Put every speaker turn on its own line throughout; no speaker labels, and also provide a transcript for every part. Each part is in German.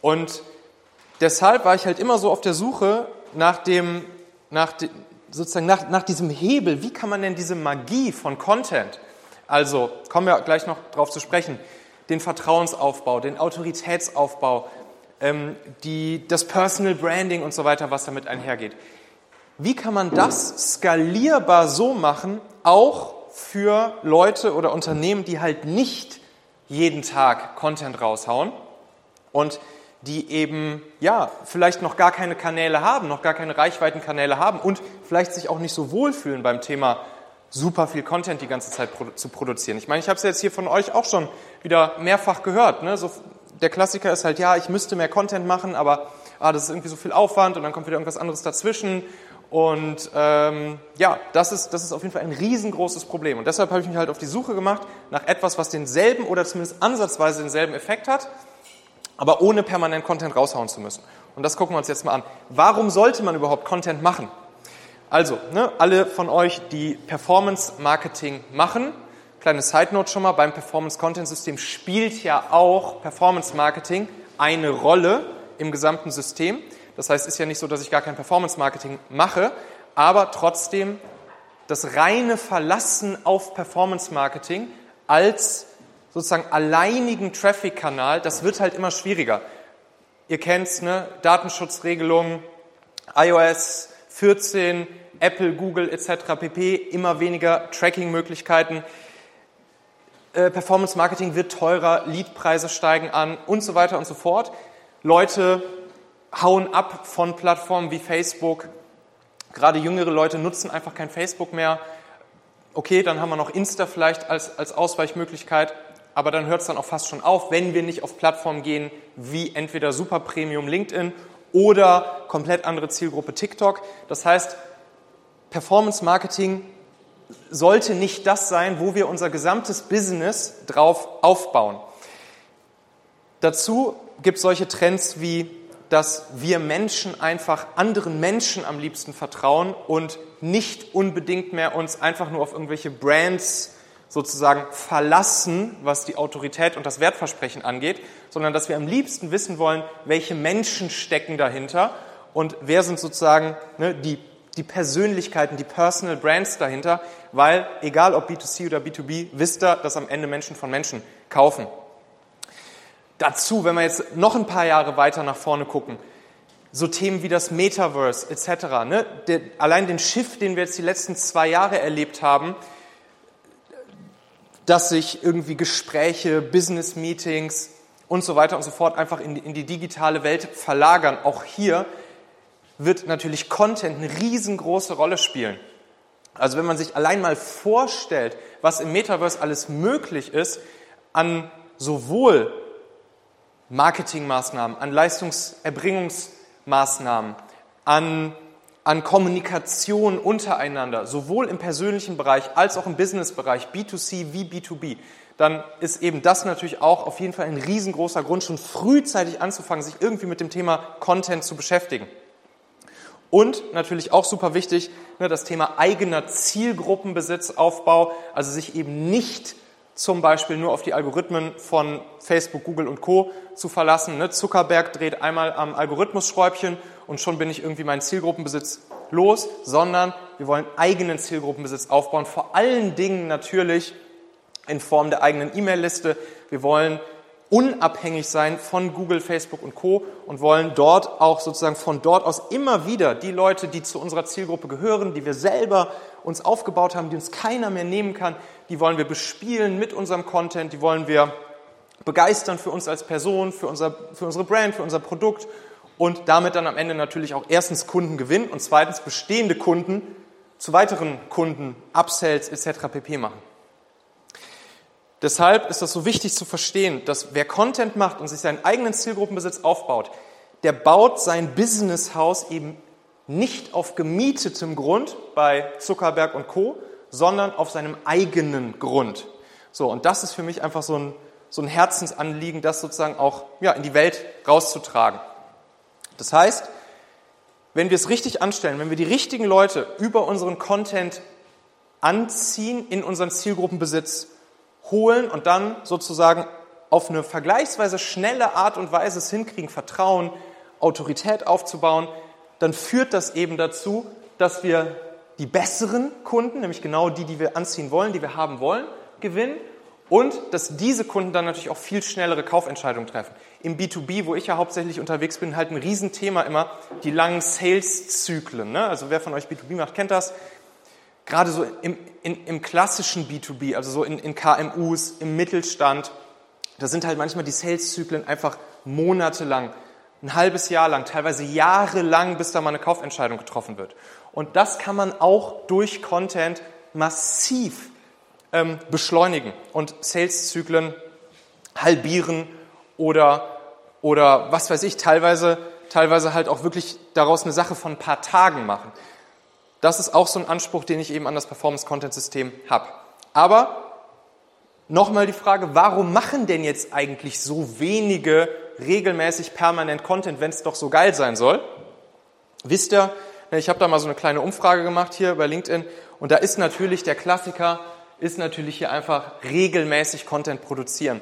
Und deshalb war ich halt immer so auf der Suche nach dem, nach de, sozusagen nach, nach diesem Hebel. Wie kann man denn diese Magie von Content, also kommen wir gleich noch drauf zu sprechen, den Vertrauensaufbau, den Autoritätsaufbau, ähm, die, das Personal Branding und so weiter, was damit einhergeht. Wie kann man das skalierbar so machen, auch für Leute oder Unternehmen, die halt nicht jeden Tag Content raushauen und die eben, ja, vielleicht noch gar keine Kanäle haben, noch gar keine Reichweitenkanäle haben und vielleicht sich auch nicht so wohlfühlen beim Thema super viel Content die ganze Zeit zu produzieren. Ich meine, ich habe es jetzt hier von euch auch schon wieder mehrfach gehört. Ne? So, der Klassiker ist halt, ja, ich müsste mehr Content machen, aber ah, das ist irgendwie so viel Aufwand und dann kommt wieder irgendwas anderes dazwischen. Und ähm, ja, das ist, das ist auf jeden Fall ein riesengroßes Problem. Und deshalb habe ich mich halt auf die Suche gemacht nach etwas, was denselben oder zumindest ansatzweise denselben Effekt hat, aber ohne permanent Content raushauen zu müssen. Und das gucken wir uns jetzt mal an. Warum sollte man überhaupt Content machen? Also, ne, alle von euch, die Performance Marketing machen, kleine Side Note schon mal, beim Performance Content System spielt ja auch Performance Marketing eine Rolle im gesamten System. Das heißt, es ist ja nicht so, dass ich gar kein Performance Marketing mache, aber trotzdem das reine Verlassen auf Performance Marketing als sozusagen alleinigen Traffic-Kanal, das wird halt immer schwieriger. Ihr kennt's, ne? Datenschutzregelungen, iOS 14, Apple, Google etc. pp. immer weniger Tracking-Möglichkeiten. Äh, Performance Marketing wird teurer, Leadpreise steigen an und so weiter und so fort. Leute hauen ab von Plattformen wie Facebook. Gerade jüngere Leute nutzen einfach kein Facebook mehr. Okay, dann haben wir noch Insta vielleicht als, als Ausweichmöglichkeit, aber dann hört es dann auch fast schon auf, wenn wir nicht auf Plattformen gehen wie entweder Super Premium LinkedIn oder komplett andere Zielgruppe TikTok. Das heißt, Performance Marketing sollte nicht das sein, wo wir unser gesamtes Business drauf aufbauen. Dazu gibt es solche Trends wie, dass wir Menschen einfach anderen Menschen am liebsten vertrauen und nicht unbedingt mehr uns einfach nur auf irgendwelche Brands sozusagen verlassen, was die Autorität und das Wertversprechen angeht, sondern dass wir am liebsten wissen wollen, welche Menschen stecken dahinter und wer sind sozusagen ne, die die Persönlichkeiten, die Personal Brands dahinter, weil egal ob B2C oder B2B, wisst ihr, dass am Ende Menschen von Menschen kaufen. Dazu, wenn wir jetzt noch ein paar Jahre weiter nach vorne gucken, so Themen wie das Metaverse etc., ne? Der, allein den Shift, den wir jetzt die letzten zwei Jahre erlebt haben, dass sich irgendwie Gespräche, Business-Meetings und so weiter und so fort einfach in die, in die digitale Welt verlagern. Auch hier wird natürlich Content eine riesengroße Rolle spielen. Also wenn man sich allein mal vorstellt, was im Metaverse alles möglich ist, an sowohl Marketingmaßnahmen, an Leistungserbringungsmaßnahmen, an, an Kommunikation untereinander, sowohl im persönlichen Bereich als auch im Businessbereich, B2C wie B2B, dann ist eben das natürlich auch auf jeden Fall ein riesengroßer Grund, schon frühzeitig anzufangen, sich irgendwie mit dem Thema Content zu beschäftigen. Und natürlich auch super wichtig, ne, das Thema eigener Zielgruppenbesitzaufbau, also sich eben nicht zum Beispiel nur auf die Algorithmen von Facebook, Google und Co. zu verlassen. Ne. Zuckerberg dreht einmal am Algorithmusschräubchen und schon bin ich irgendwie meinen Zielgruppenbesitz los, sondern wir wollen eigenen Zielgruppenbesitz aufbauen, vor allen Dingen natürlich in Form der eigenen E-Mail-Liste. Wir wollen unabhängig sein von Google, Facebook und Co. und wollen dort auch sozusagen von dort aus immer wieder die Leute, die zu unserer Zielgruppe gehören, die wir selber uns aufgebaut haben, die uns keiner mehr nehmen kann, die wollen wir bespielen mit unserem Content, die wollen wir begeistern für uns als Person, für, unser, für unsere Brand, für unser Produkt und damit dann am Ende natürlich auch erstens Kunden gewinnen und zweitens bestehende Kunden zu weiteren Kunden, Upsells etc. pp. machen. Deshalb ist das so wichtig zu verstehen, dass wer Content macht und sich seinen eigenen Zielgruppenbesitz aufbaut, der baut sein Businesshaus eben nicht auf gemietetem Grund bei Zuckerberg und Co., sondern auf seinem eigenen Grund. So, und das ist für mich einfach so ein, so ein Herzensanliegen, das sozusagen auch ja, in die Welt rauszutragen. Das heißt, wenn wir es richtig anstellen, wenn wir die richtigen Leute über unseren Content anziehen in unseren Zielgruppenbesitz, holen und dann sozusagen auf eine vergleichsweise schnelle Art und Weise es hinkriegen, Vertrauen, Autorität aufzubauen, dann führt das eben dazu, dass wir die besseren Kunden, nämlich genau die, die wir anziehen wollen, die wir haben wollen, gewinnen und dass diese Kunden dann natürlich auch viel schnellere Kaufentscheidungen treffen. Im B2B, wo ich ja hauptsächlich unterwegs bin, halt ein Riesenthema immer die langen Sales-Zyklen. Ne? Also wer von euch B2B macht, kennt das. Gerade so im, in, im klassischen B2B, also so in, in KMUs, im Mittelstand, da sind halt manchmal die Sales-Zyklen einfach monatelang, ein halbes Jahr lang, teilweise jahrelang, bis da mal eine Kaufentscheidung getroffen wird. Und das kann man auch durch Content massiv ähm, beschleunigen und Sales-Zyklen halbieren oder, oder was weiß ich, teilweise, teilweise halt auch wirklich daraus eine Sache von ein paar Tagen machen. Das ist auch so ein Anspruch, den ich eben an das Performance-Content-System habe. Aber nochmal die Frage, warum machen denn jetzt eigentlich so wenige regelmäßig permanent Content, wenn es doch so geil sein soll? Wisst ihr, ich habe da mal so eine kleine Umfrage gemacht hier bei LinkedIn und da ist natürlich der Klassiker, ist natürlich hier einfach regelmäßig Content produzieren.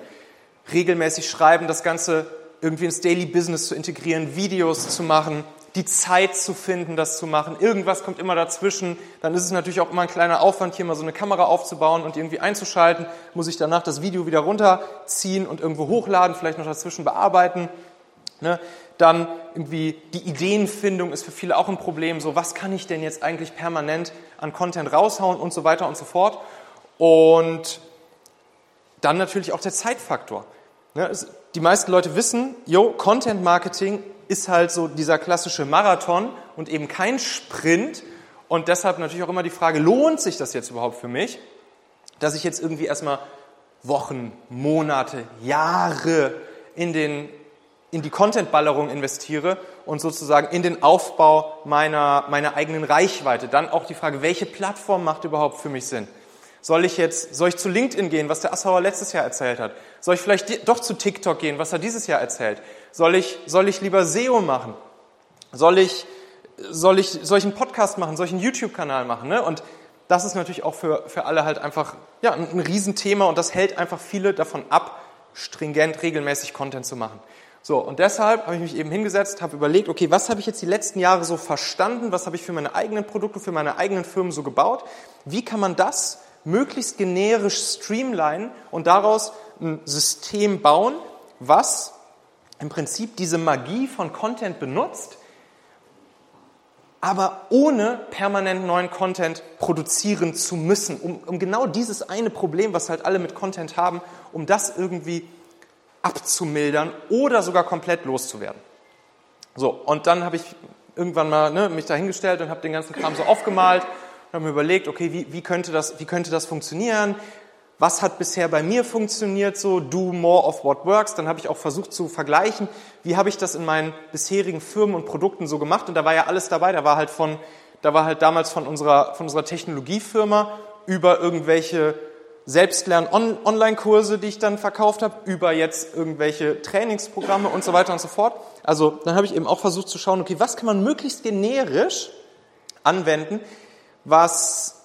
Regelmäßig schreiben, das Ganze irgendwie ins Daily Business zu integrieren, Videos zu machen, die Zeit zu finden, das zu machen. Irgendwas kommt immer dazwischen. Dann ist es natürlich auch immer ein kleiner Aufwand, hier mal so eine Kamera aufzubauen und irgendwie einzuschalten. Muss ich danach das Video wieder runterziehen und irgendwo hochladen, vielleicht noch dazwischen bearbeiten. Ne? Dann irgendwie die Ideenfindung ist für viele auch ein Problem. So, was kann ich denn jetzt eigentlich permanent an Content raushauen und so weiter und so fort. Und dann natürlich auch der Zeitfaktor. Die meisten Leute wissen, jo, Content Marketing ist halt so dieser klassische Marathon und eben kein Sprint. Und deshalb natürlich auch immer die Frage, lohnt sich das jetzt überhaupt für mich, dass ich jetzt irgendwie erstmal Wochen, Monate, Jahre in, den, in die Content-Ballerung investiere und sozusagen in den Aufbau meiner, meiner eigenen Reichweite. Dann auch die Frage, welche Plattform macht überhaupt für mich Sinn? Soll ich jetzt, soll ich zu LinkedIn gehen, was der Assauer letztes Jahr erzählt hat? Soll ich vielleicht doch zu TikTok gehen, was er dieses Jahr erzählt? Soll ich, soll ich lieber SEO machen? Soll ich, soll ich, soll ich einen Podcast machen? Soll ich einen YouTube-Kanal machen? Ne? Und das ist natürlich auch für, für alle halt einfach, ja, ein, ein Riesenthema und das hält einfach viele davon ab, stringent, regelmäßig Content zu machen. So, und deshalb habe ich mich eben hingesetzt, habe überlegt, okay, was habe ich jetzt die letzten Jahre so verstanden, was habe ich für meine eigenen Produkte, für meine eigenen Firmen so gebaut, wie kann man das möglichst generisch streamlinen und daraus ein System bauen, was im Prinzip diese Magie von Content benutzt, aber ohne permanent neuen Content produzieren zu müssen, um, um genau dieses eine Problem, was halt alle mit Content haben, um das irgendwie abzumildern oder sogar komplett loszuwerden. So, und dann habe ich irgendwann mal ne, mich dahingestellt und habe den ganzen Kram so aufgemalt und habe mir überlegt, okay, wie, wie, könnte das, wie könnte das funktionieren? Was hat bisher bei mir funktioniert so? Do more of what works. Dann habe ich auch versucht zu vergleichen, wie habe ich das in meinen bisherigen Firmen und Produkten so gemacht. Und da war ja alles dabei. Da war halt von, da war halt damals von unserer, von unserer Technologiefirma über irgendwelche Selbstlern-Online-Kurse, die ich dann verkauft habe, über jetzt irgendwelche Trainingsprogramme und so weiter und so fort. Also dann habe ich eben auch versucht zu schauen, okay, was kann man möglichst generisch anwenden, was,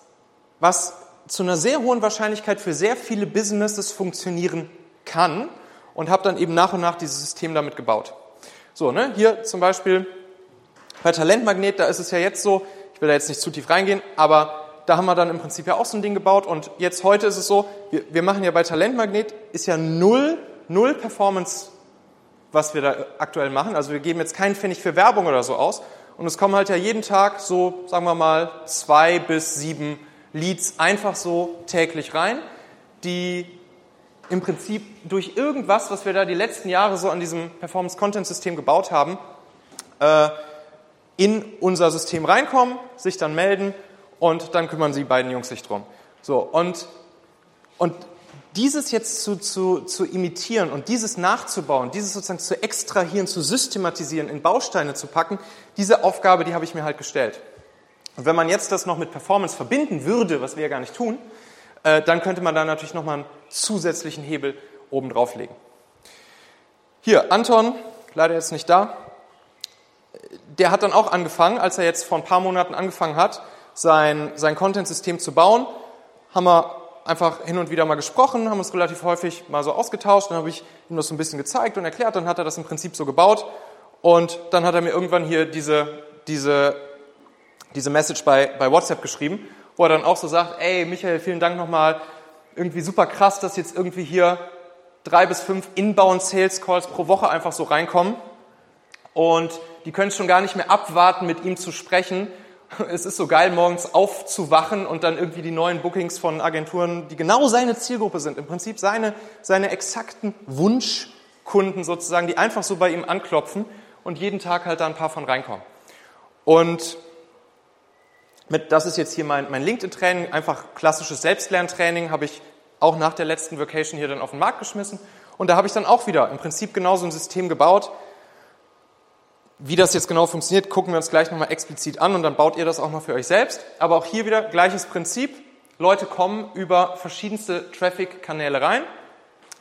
was zu einer sehr hohen Wahrscheinlichkeit für sehr viele Businesses funktionieren kann und habe dann eben nach und nach dieses System damit gebaut. So, ne, hier zum Beispiel bei Talentmagnet, da ist es ja jetzt so, ich will da jetzt nicht zu tief reingehen, aber da haben wir dann im Prinzip ja auch so ein Ding gebaut und jetzt heute ist es so, wir, wir machen ja bei Talentmagnet, ist ja null, null Performance, was wir da aktuell machen. Also wir geben jetzt keinen Pfennig für Werbung oder so aus, und es kommen halt ja jeden Tag so, sagen wir mal, zwei bis sieben Leads einfach so täglich rein, die im Prinzip durch irgendwas, was wir da die letzten Jahre so an diesem Performance-Content-System gebaut haben, äh, in unser System reinkommen, sich dann melden und dann kümmern sie beiden Jungs sich drum. So, und, und dieses jetzt zu, zu, zu imitieren und dieses nachzubauen, dieses sozusagen zu extrahieren, zu systematisieren, in Bausteine zu packen, diese Aufgabe, die habe ich mir halt gestellt. Und wenn man jetzt das noch mit Performance verbinden würde, was wir ja gar nicht tun, äh, dann könnte man da natürlich nochmal einen zusätzlichen Hebel oben drauflegen. Hier, Anton, leider jetzt nicht da, der hat dann auch angefangen, als er jetzt vor ein paar Monaten angefangen hat, sein, sein Content-System zu bauen, haben wir einfach hin und wieder mal gesprochen, haben uns relativ häufig mal so ausgetauscht, dann habe ich ihm das so ein bisschen gezeigt und erklärt, dann hat er das im Prinzip so gebaut und dann hat er mir irgendwann hier diese, diese, diese Message bei, bei WhatsApp geschrieben, wo er dann auch so sagt, ey Michael, vielen Dank nochmal, irgendwie super krass, dass jetzt irgendwie hier drei bis fünf Inbound Sales Calls pro Woche einfach so reinkommen und die können schon gar nicht mehr abwarten, mit ihm zu sprechen. Es ist so geil, morgens aufzuwachen und dann irgendwie die neuen Bookings von Agenturen, die genau seine Zielgruppe sind, im Prinzip seine, seine exakten Wunschkunden sozusagen, die einfach so bei ihm anklopfen und jeden Tag halt da ein paar von reinkommen. Und mit, das ist jetzt hier mein, mein LinkedIn-Training, einfach klassisches Selbstlerntraining, habe ich auch nach der letzten Vacation hier dann auf den Markt geschmissen. Und da habe ich dann auch wieder im Prinzip genau so ein System gebaut. Wie das jetzt genau funktioniert, gucken wir uns gleich nochmal explizit an und dann baut ihr das auch mal für euch selbst. Aber auch hier wieder gleiches Prinzip. Leute kommen über verschiedenste Traffic-Kanäle rein.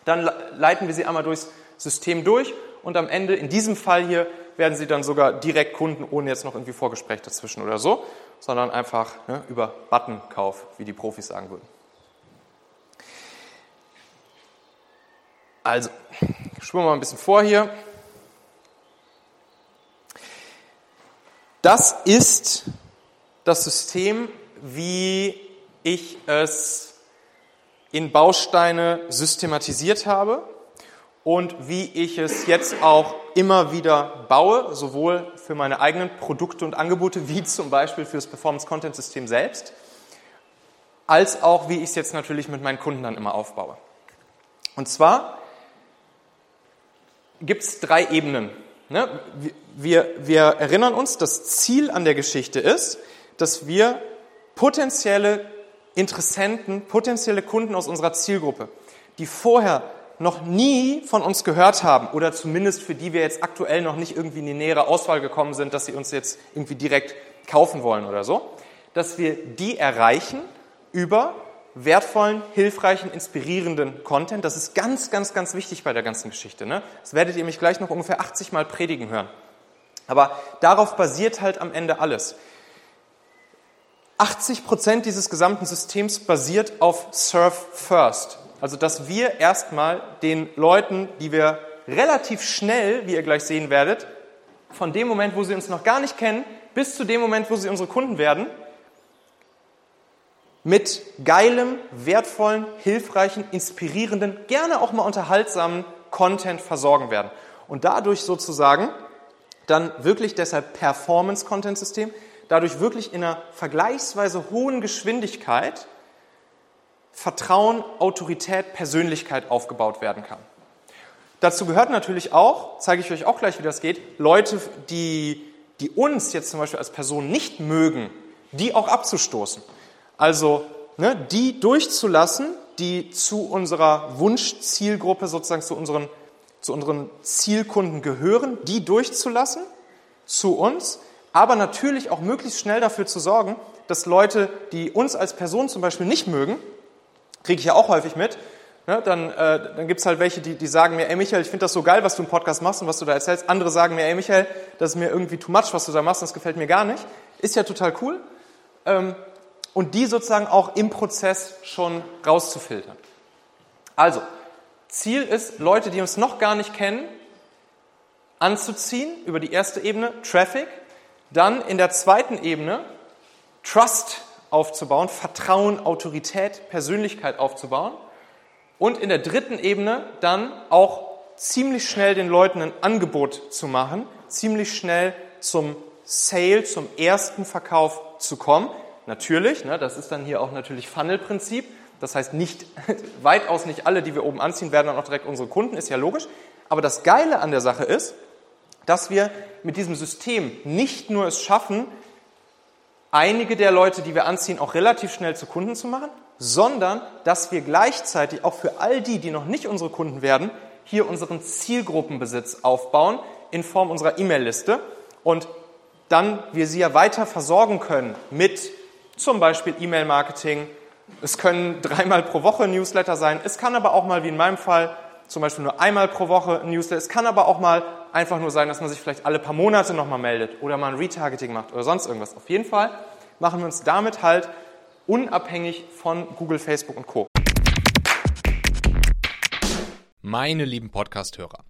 Dann leiten wir sie einmal durchs System durch und am Ende, in diesem Fall hier, werden sie dann sogar direkt Kunden, ohne jetzt noch irgendwie Vorgespräch dazwischen oder so, sondern einfach ne, über Buttonkauf, wie die Profis sagen würden. Also, spuren wir mal ein bisschen vor hier. Das ist das System, wie ich es in Bausteine systematisiert habe und wie ich es jetzt auch immer wieder baue, sowohl für meine eigenen Produkte und Angebote, wie zum Beispiel für das Performance Content System selbst, als auch wie ich es jetzt natürlich mit meinen Kunden dann immer aufbaue. Und zwar gibt es drei Ebenen. Ne? Wir, wir erinnern uns, das Ziel an der Geschichte ist, dass wir potenzielle Interessenten, potenzielle Kunden aus unserer Zielgruppe, die vorher noch nie von uns gehört haben oder zumindest für die wir jetzt aktuell noch nicht irgendwie in die nähere Auswahl gekommen sind, dass sie uns jetzt irgendwie direkt kaufen wollen oder so, dass wir die erreichen über wertvollen, hilfreichen, inspirierenden Content. Das ist ganz, ganz, ganz wichtig bei der ganzen Geschichte. Ne? Das werdet ihr mich gleich noch ungefähr 80 Mal predigen hören. Aber darauf basiert halt am Ende alles. 80 Prozent dieses gesamten Systems basiert auf Serve First. Also, dass wir erstmal den Leuten, die wir relativ schnell, wie ihr gleich sehen werdet, von dem Moment, wo sie uns noch gar nicht kennen, bis zu dem Moment, wo sie unsere Kunden werden, mit geilem, wertvollen, hilfreichen, inspirierenden, gerne auch mal unterhaltsamen Content versorgen werden. Und dadurch sozusagen dann wirklich deshalb Performance-Content-System, dadurch wirklich in einer vergleichsweise hohen Geschwindigkeit Vertrauen, Autorität, Persönlichkeit aufgebaut werden kann. Dazu gehört natürlich auch, zeige ich euch auch gleich, wie das geht, Leute, die, die uns jetzt zum Beispiel als Person nicht mögen, die auch abzustoßen. Also ne, die durchzulassen, die zu unserer Wunschzielgruppe, sozusagen zu unseren, zu unseren Zielkunden gehören, die durchzulassen zu uns, aber natürlich auch möglichst schnell dafür zu sorgen, dass Leute, die uns als Person zum Beispiel nicht mögen, kriege ich ja auch häufig mit, ne, dann, äh, dann gibt es halt welche, die, die sagen mir, ey Michael, ich finde das so geil, was du im Podcast machst und was du da erzählst. Andere sagen mir, ey Michael, das ist mir irgendwie too much, was du da machst, das gefällt mir gar nicht. Ist ja total cool. Ähm, und die sozusagen auch im Prozess schon rauszufiltern. Also, Ziel ist, Leute, die uns noch gar nicht kennen, anzuziehen über die erste Ebene, Traffic, dann in der zweiten Ebene Trust aufzubauen, Vertrauen, Autorität, Persönlichkeit aufzubauen und in der dritten Ebene dann auch ziemlich schnell den Leuten ein Angebot zu machen, ziemlich schnell zum Sale, zum ersten Verkauf zu kommen, Natürlich, ne, das ist dann hier auch natürlich Funnel-Prinzip. Das heißt, nicht, weitaus nicht alle, die wir oben anziehen, werden dann auch direkt unsere Kunden, ist ja logisch. Aber das Geile an der Sache ist, dass wir mit diesem System nicht nur es schaffen, einige der Leute, die wir anziehen, auch relativ schnell zu Kunden zu machen, sondern dass wir gleichzeitig auch für all die, die noch nicht unsere Kunden werden, hier unseren Zielgruppenbesitz aufbauen in Form unserer E-Mail-Liste und dann wir sie ja weiter versorgen können mit zum Beispiel E-Mail-Marketing. Es können dreimal pro Woche Newsletter sein. Es kann aber auch mal, wie in meinem Fall, zum Beispiel nur einmal pro Woche ein Newsletter. Es kann aber auch mal einfach nur sein, dass man sich vielleicht alle paar Monate nochmal meldet oder mal ein Retargeting macht oder sonst irgendwas. Auf jeden Fall machen wir uns damit halt unabhängig von Google, Facebook und Co. Meine lieben Podcast-Hörer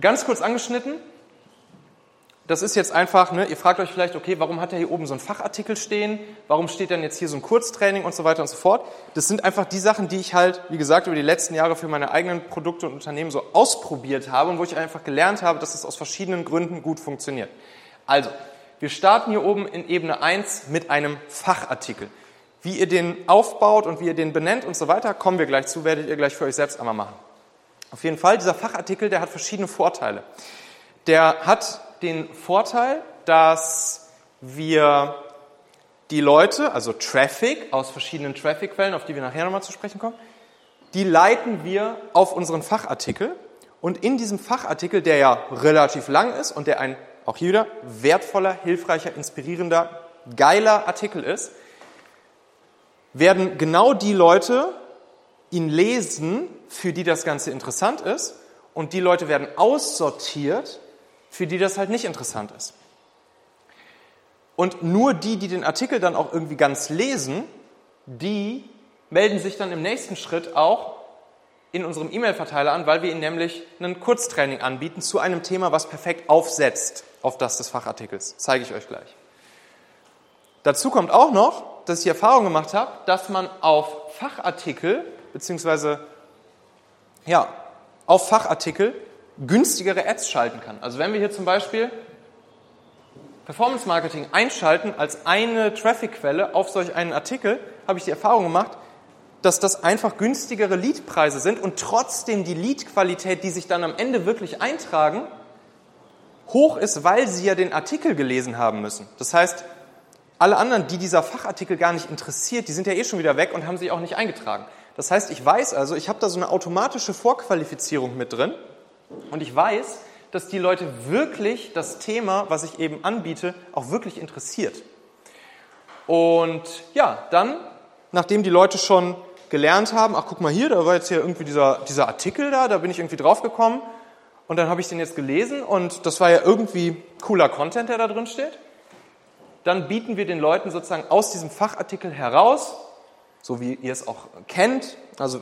Ganz kurz angeschnitten, das ist jetzt einfach, ne, ihr fragt euch vielleicht, okay, warum hat er hier oben so einen Fachartikel stehen? Warum steht dann jetzt hier so ein Kurztraining und so weiter und so fort? Das sind einfach die Sachen, die ich halt, wie gesagt, über die letzten Jahre für meine eigenen Produkte und Unternehmen so ausprobiert habe und wo ich einfach gelernt habe, dass es aus verschiedenen Gründen gut funktioniert. Also, wir starten hier oben in Ebene 1 mit einem Fachartikel. Wie ihr den aufbaut und wie ihr den benennt und so weiter, kommen wir gleich zu, werdet ihr gleich für euch selbst einmal machen. Auf jeden Fall, dieser Fachartikel, der hat verschiedene Vorteile. Der hat den Vorteil, dass wir die Leute, also Traffic aus verschiedenen Traffic-Quellen, auf die wir nachher nochmal zu sprechen kommen, die leiten wir auf unseren Fachartikel. Und in diesem Fachartikel, der ja relativ lang ist und der ein, auch hier wieder, wertvoller, hilfreicher, inspirierender, geiler Artikel ist, werden genau die Leute ihn lesen, für die das Ganze interessant ist, und die Leute werden aussortiert, für die das halt nicht interessant ist. Und nur die, die den Artikel dann auch irgendwie ganz lesen, die melden sich dann im nächsten Schritt auch in unserem E-Mail-Verteiler an, weil wir ihnen nämlich ein Kurztraining anbieten zu einem Thema, was perfekt aufsetzt auf das des Fachartikels. Zeige ich euch gleich. Dazu kommt auch noch, dass ich die Erfahrung gemacht habe, dass man auf Fachartikel beziehungsweise ja, auf Fachartikel günstigere Ads schalten kann. Also wenn wir hier zum Beispiel Performance Marketing einschalten als eine Traffic-Quelle auf solch einen Artikel, habe ich die Erfahrung gemacht, dass das einfach günstigere Leadpreise sind und trotzdem die Lead-Qualität, die sich dann am Ende wirklich eintragen, hoch ist, weil sie ja den Artikel gelesen haben müssen. Das heißt, alle anderen, die dieser Fachartikel gar nicht interessiert, die sind ja eh schon wieder weg und haben sich auch nicht eingetragen. Das heißt, ich weiß also, ich habe da so eine automatische Vorqualifizierung mit drin und ich weiß, dass die Leute wirklich das Thema, was ich eben anbiete, auch wirklich interessiert. Und ja, dann, nachdem die Leute schon gelernt haben, ach guck mal hier, da war jetzt hier irgendwie dieser, dieser Artikel da, da bin ich irgendwie draufgekommen und dann habe ich den jetzt gelesen und das war ja irgendwie cooler Content, der da drin steht. Dann bieten wir den Leuten sozusagen aus diesem Fachartikel heraus so wie ihr es auch kennt. Also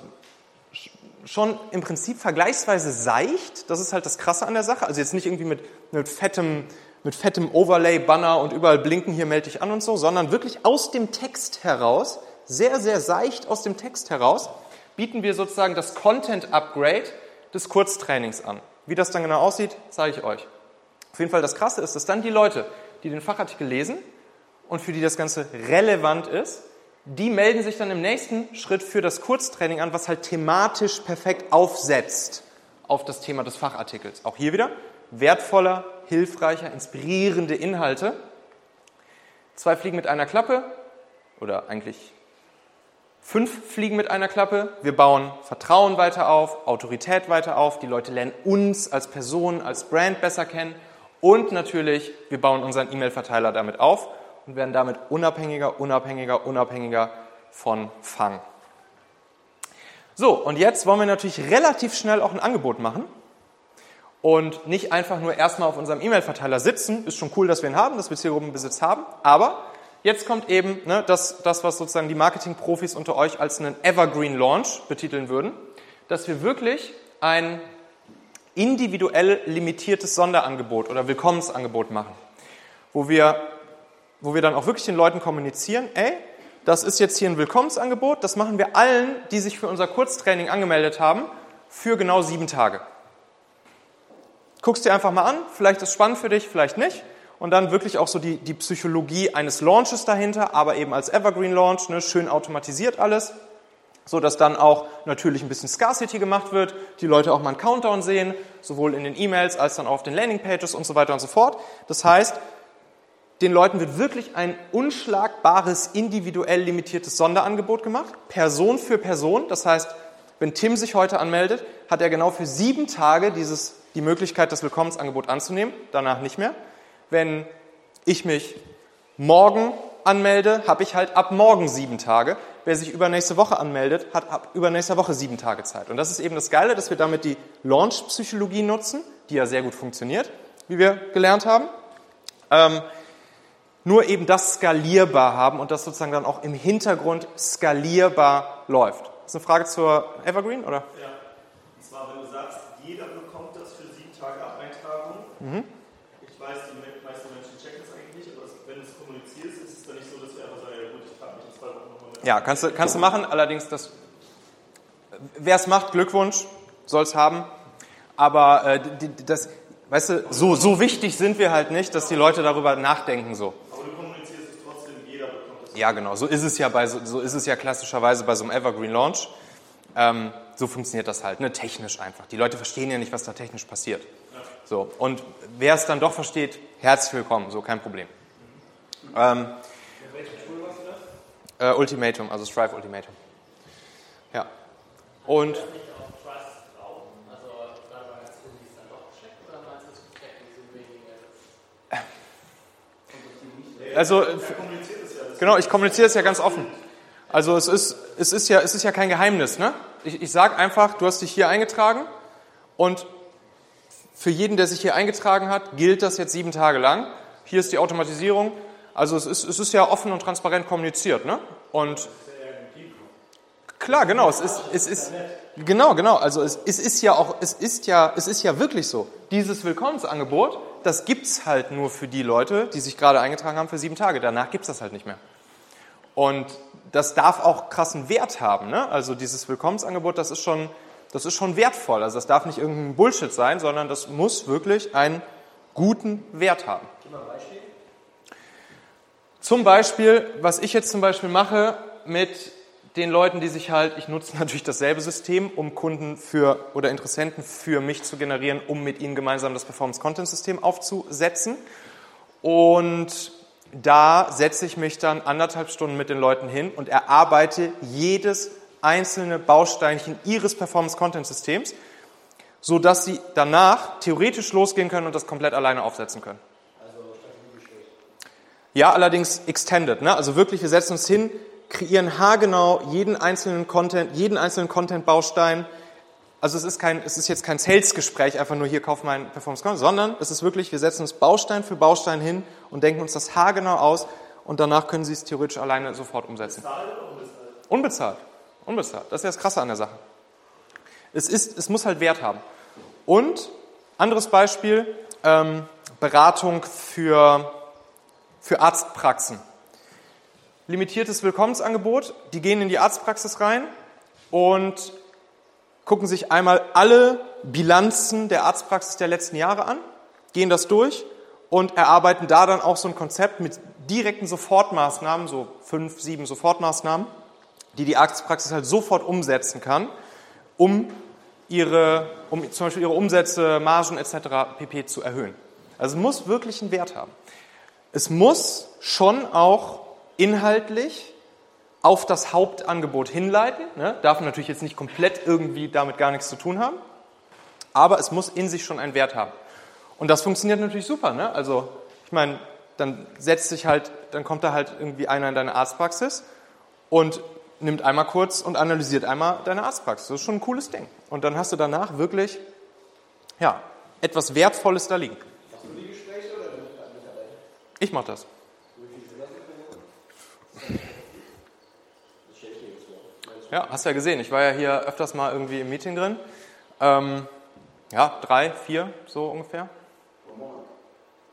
schon im Prinzip vergleichsweise seicht. Das ist halt das Krasse an der Sache. Also jetzt nicht irgendwie mit, mit fettem, mit fettem Overlay, Banner und überall blinken, hier melde dich an und so, sondern wirklich aus dem Text heraus, sehr, sehr seicht aus dem Text heraus, bieten wir sozusagen das Content Upgrade des Kurztrainings an. Wie das dann genau aussieht, zeige ich euch. Auf jeden Fall das Krasse ist, dass dann die Leute, die den Fachartikel lesen und für die das Ganze relevant ist, die melden sich dann im nächsten Schritt für das Kurztraining an, was halt thematisch perfekt aufsetzt auf das Thema des Fachartikels. Auch hier wieder wertvoller, hilfreicher, inspirierende Inhalte. Zwei Fliegen mit einer Klappe oder eigentlich fünf Fliegen mit einer Klappe. Wir bauen Vertrauen weiter auf, Autorität weiter auf, die Leute lernen uns als Person, als Brand besser kennen und natürlich, wir bauen unseren E-Mail-Verteiler damit auf und werden damit unabhängiger, unabhängiger, unabhängiger von Fang. So, und jetzt wollen wir natürlich relativ schnell auch ein Angebot machen und nicht einfach nur erstmal auf unserem E-Mail-Verteiler sitzen. Ist schon cool, dass wir ihn haben, dass wir Zielgruppenbesitz haben, aber jetzt kommt eben ne, das, das, was sozusagen die Marketing-Profis unter euch als einen Evergreen Launch betiteln würden, dass wir wirklich ein individuell limitiertes Sonderangebot oder Willkommensangebot machen, wo wir wo wir dann auch wirklich den Leuten kommunizieren, ey, das ist jetzt hier ein Willkommensangebot, das machen wir allen, die sich für unser Kurztraining angemeldet haben, für genau sieben Tage. guckst dir einfach mal an, vielleicht ist es spannend für dich, vielleicht nicht. Und dann wirklich auch so die, die Psychologie eines Launches dahinter, aber eben als Evergreen Launch, ne, schön automatisiert alles, so dass dann auch natürlich ein bisschen Scarcity gemacht wird, die Leute auch mal einen Countdown sehen, sowohl in den E-Mails als dann auch auf den Landingpages und so weiter und so fort. Das heißt, den Leuten wird wirklich ein unschlagbares, individuell limitiertes Sonderangebot gemacht, Person für Person. Das heißt, wenn Tim sich heute anmeldet, hat er genau für sieben Tage dieses, die Möglichkeit, das Willkommensangebot anzunehmen, danach nicht mehr. Wenn ich mich morgen anmelde, habe ich halt ab morgen sieben Tage. Wer sich übernächste Woche anmeldet, hat ab übernächste Woche sieben Tage Zeit. Und das ist eben das Geile, dass wir damit die Launch-Psychologie nutzen, die ja sehr gut funktioniert, wie wir gelernt haben. Nur eben das skalierbar haben und das sozusagen dann auch im Hintergrund skalierbar läuft. Das ist eine Frage zur Evergreen, oder?
Ja. Und zwar, wenn du sagst, jeder bekommt das für sieben Tage ab Eintragung. Mhm. Ich weiß, die meisten Menschen checken es eigentlich nicht, aber wenn du es kommunizierst, ist es dann nicht so, dass wir einfach sagen, ja gut, ich frage mich in zwei Wochen nochmal mehr.
Ja, kannst du, kannst du machen, allerdings, das, wer es macht, Glückwunsch, soll es haben. Aber äh, das, weißt du, so, so wichtig sind wir halt nicht, dass die Leute darüber nachdenken so. Ja, genau. So ist es ja bei so ist es ja klassischerweise bei so einem Evergreen Launch. Ähm, so funktioniert das halt, ne? technisch einfach. Die Leute verstehen ja nicht, was da technisch passiert. So und wer es dann doch versteht, herzlich willkommen, so kein Problem. Ähm, äh, Ultimatum, also Strive Ultimatum. Ja. Und also Genau, ich kommuniziere es ja ganz offen. Also es ist, es ist, ja, es ist ja kein Geheimnis. Ne? Ich, ich sage einfach, du hast dich hier eingetragen und für jeden, der sich hier eingetragen hat, gilt das jetzt sieben Tage lang. Hier ist die Automatisierung. Also es ist, es ist ja offen und transparent kommuniziert. Ne? Und klar, genau, es ist, es ist, genau, genau. Also es, es ist ja auch, es ist ja, es ist ja wirklich so. Dieses Willkommensangebot, das gibt's halt nur für die Leute, die sich gerade eingetragen haben für sieben Tage. Danach gibt's das halt nicht mehr. Und das darf auch krassen Wert haben. Ne? Also dieses Willkommensangebot, das ist, schon, das ist schon wertvoll. Also das darf nicht irgendein Bullshit sein, sondern das muss wirklich einen guten Wert haben. Zum Beispiel, was ich jetzt zum Beispiel mache mit den Leuten, die sich halt, ich nutze natürlich dasselbe System, um Kunden für oder Interessenten für mich zu generieren, um mit ihnen gemeinsam das Performance Content System aufzusetzen. Und da setze ich mich dann anderthalb Stunden mit den Leuten hin und erarbeite jedes einzelne Bausteinchen ihres Performance-Content-Systems, sodass sie danach theoretisch losgehen können und das komplett alleine aufsetzen können. Ja, allerdings extended. Ne? Also wirklich, wir setzen uns hin, kreieren haargenau jeden einzelnen Content, jeden einzelnen Content-Baustein, also es ist, kein, es ist jetzt kein Sales-Gespräch, einfach nur hier kauf mein Performance Content, sondern es ist wirklich, wir setzen uns Baustein für Baustein hin und denken uns das haargenau aus und danach können Sie es theoretisch alleine sofort umsetzen. Bezahlt oder unbezahlt? Unbezahlt. Unbezahlt. Das ist ja das Krasse an der Sache. Es, ist, es muss halt Wert haben. Und, anderes Beispiel, ähm, Beratung für, für Arztpraxen. Limitiertes Willkommensangebot, die gehen in die Arztpraxis rein und gucken sich einmal alle Bilanzen der Arztpraxis der letzten Jahre an, gehen das durch und erarbeiten da dann auch so ein Konzept mit direkten Sofortmaßnahmen, so fünf, sieben Sofortmaßnahmen, die die Arztpraxis halt sofort umsetzen kann, um ihre, um zum Beispiel ihre Umsätze, Margen etc. pp. zu erhöhen. Also es muss wirklich einen Wert haben. Es muss schon auch inhaltlich auf das Hauptangebot hinleiten. Ne? Darf natürlich jetzt nicht komplett irgendwie damit gar nichts zu tun haben, aber es muss in sich schon einen Wert haben. Und das funktioniert natürlich super. Ne? Also ich meine, dann setzt sich halt, dann kommt da halt irgendwie einer in deine Arztpraxis und nimmt einmal kurz und analysiert einmal deine Arztpraxis. Das ist schon ein cooles Ding. Und dann hast du danach wirklich, ja, etwas Wertvolles da liegen. Machst du die Gespräche oder Mitarbeiter? Ich mache das. Ja, hast ja gesehen. Ich war ja hier öfters mal irgendwie im Meeting drin. Ähm, ja, drei, vier, so ungefähr. Pro Monat?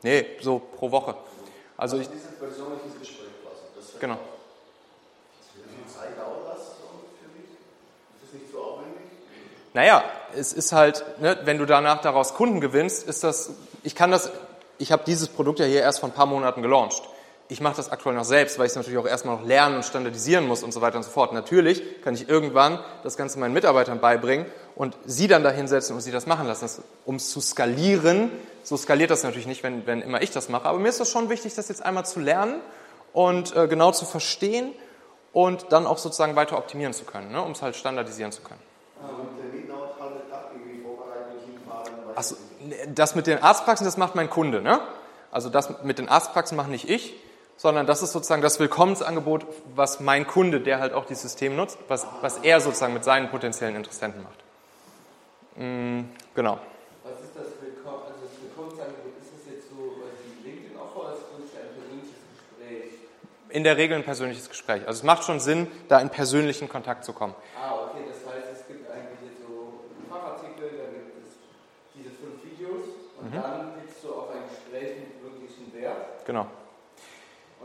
Nee, so pro Woche. Also, also ich. Dieses persönliches Gespräch quasi. genau. Wie viel Zeit dauert das für dich? Ist das nicht zu aufwendig? Naja, es ist halt, ne, wenn du danach daraus Kunden gewinnst, ist das, ich kann das, ich habe dieses Produkt ja hier erst vor ein paar Monaten gelauncht. Ich mache das aktuell noch selbst, weil ich es natürlich auch erstmal noch lernen und standardisieren muss und so weiter und so fort. Natürlich kann ich irgendwann das Ganze meinen Mitarbeitern beibringen und sie dann da hinsetzen und sie das machen lassen. Um es zu skalieren, so skaliert das natürlich nicht, wenn, wenn immer ich das mache. Aber mir ist das schon wichtig, das jetzt einmal zu lernen und äh, genau zu verstehen und dann auch sozusagen weiter optimieren zu können, ne, um es halt standardisieren zu können. Achso, das mit den Arztpraxen, das macht mein Kunde. Ne? Also das mit den Arztpraxen mache nicht ich, sondern das ist sozusagen das Willkommensangebot, was mein Kunde, der halt auch dieses System nutzt, was, was er sozusagen mit seinen potenziellen Interessenten macht. Mhm, genau.
Was ist das, Willkommen, also das Willkommensangebot? Ist das jetzt so die LinkedIn-Offer oder ist es wirklich ein persönliches Gespräch?
In der Regel ein persönliches Gespräch. Also es macht schon Sinn, da in persönlichen Kontakt zu kommen.
Ah, okay, das heißt, es gibt eigentlich jetzt so Fachartikel, dann gibt es diese fünf Videos und mhm. dann kriegst du auf ein Gespräch mit wirklichen Wert.
Genau.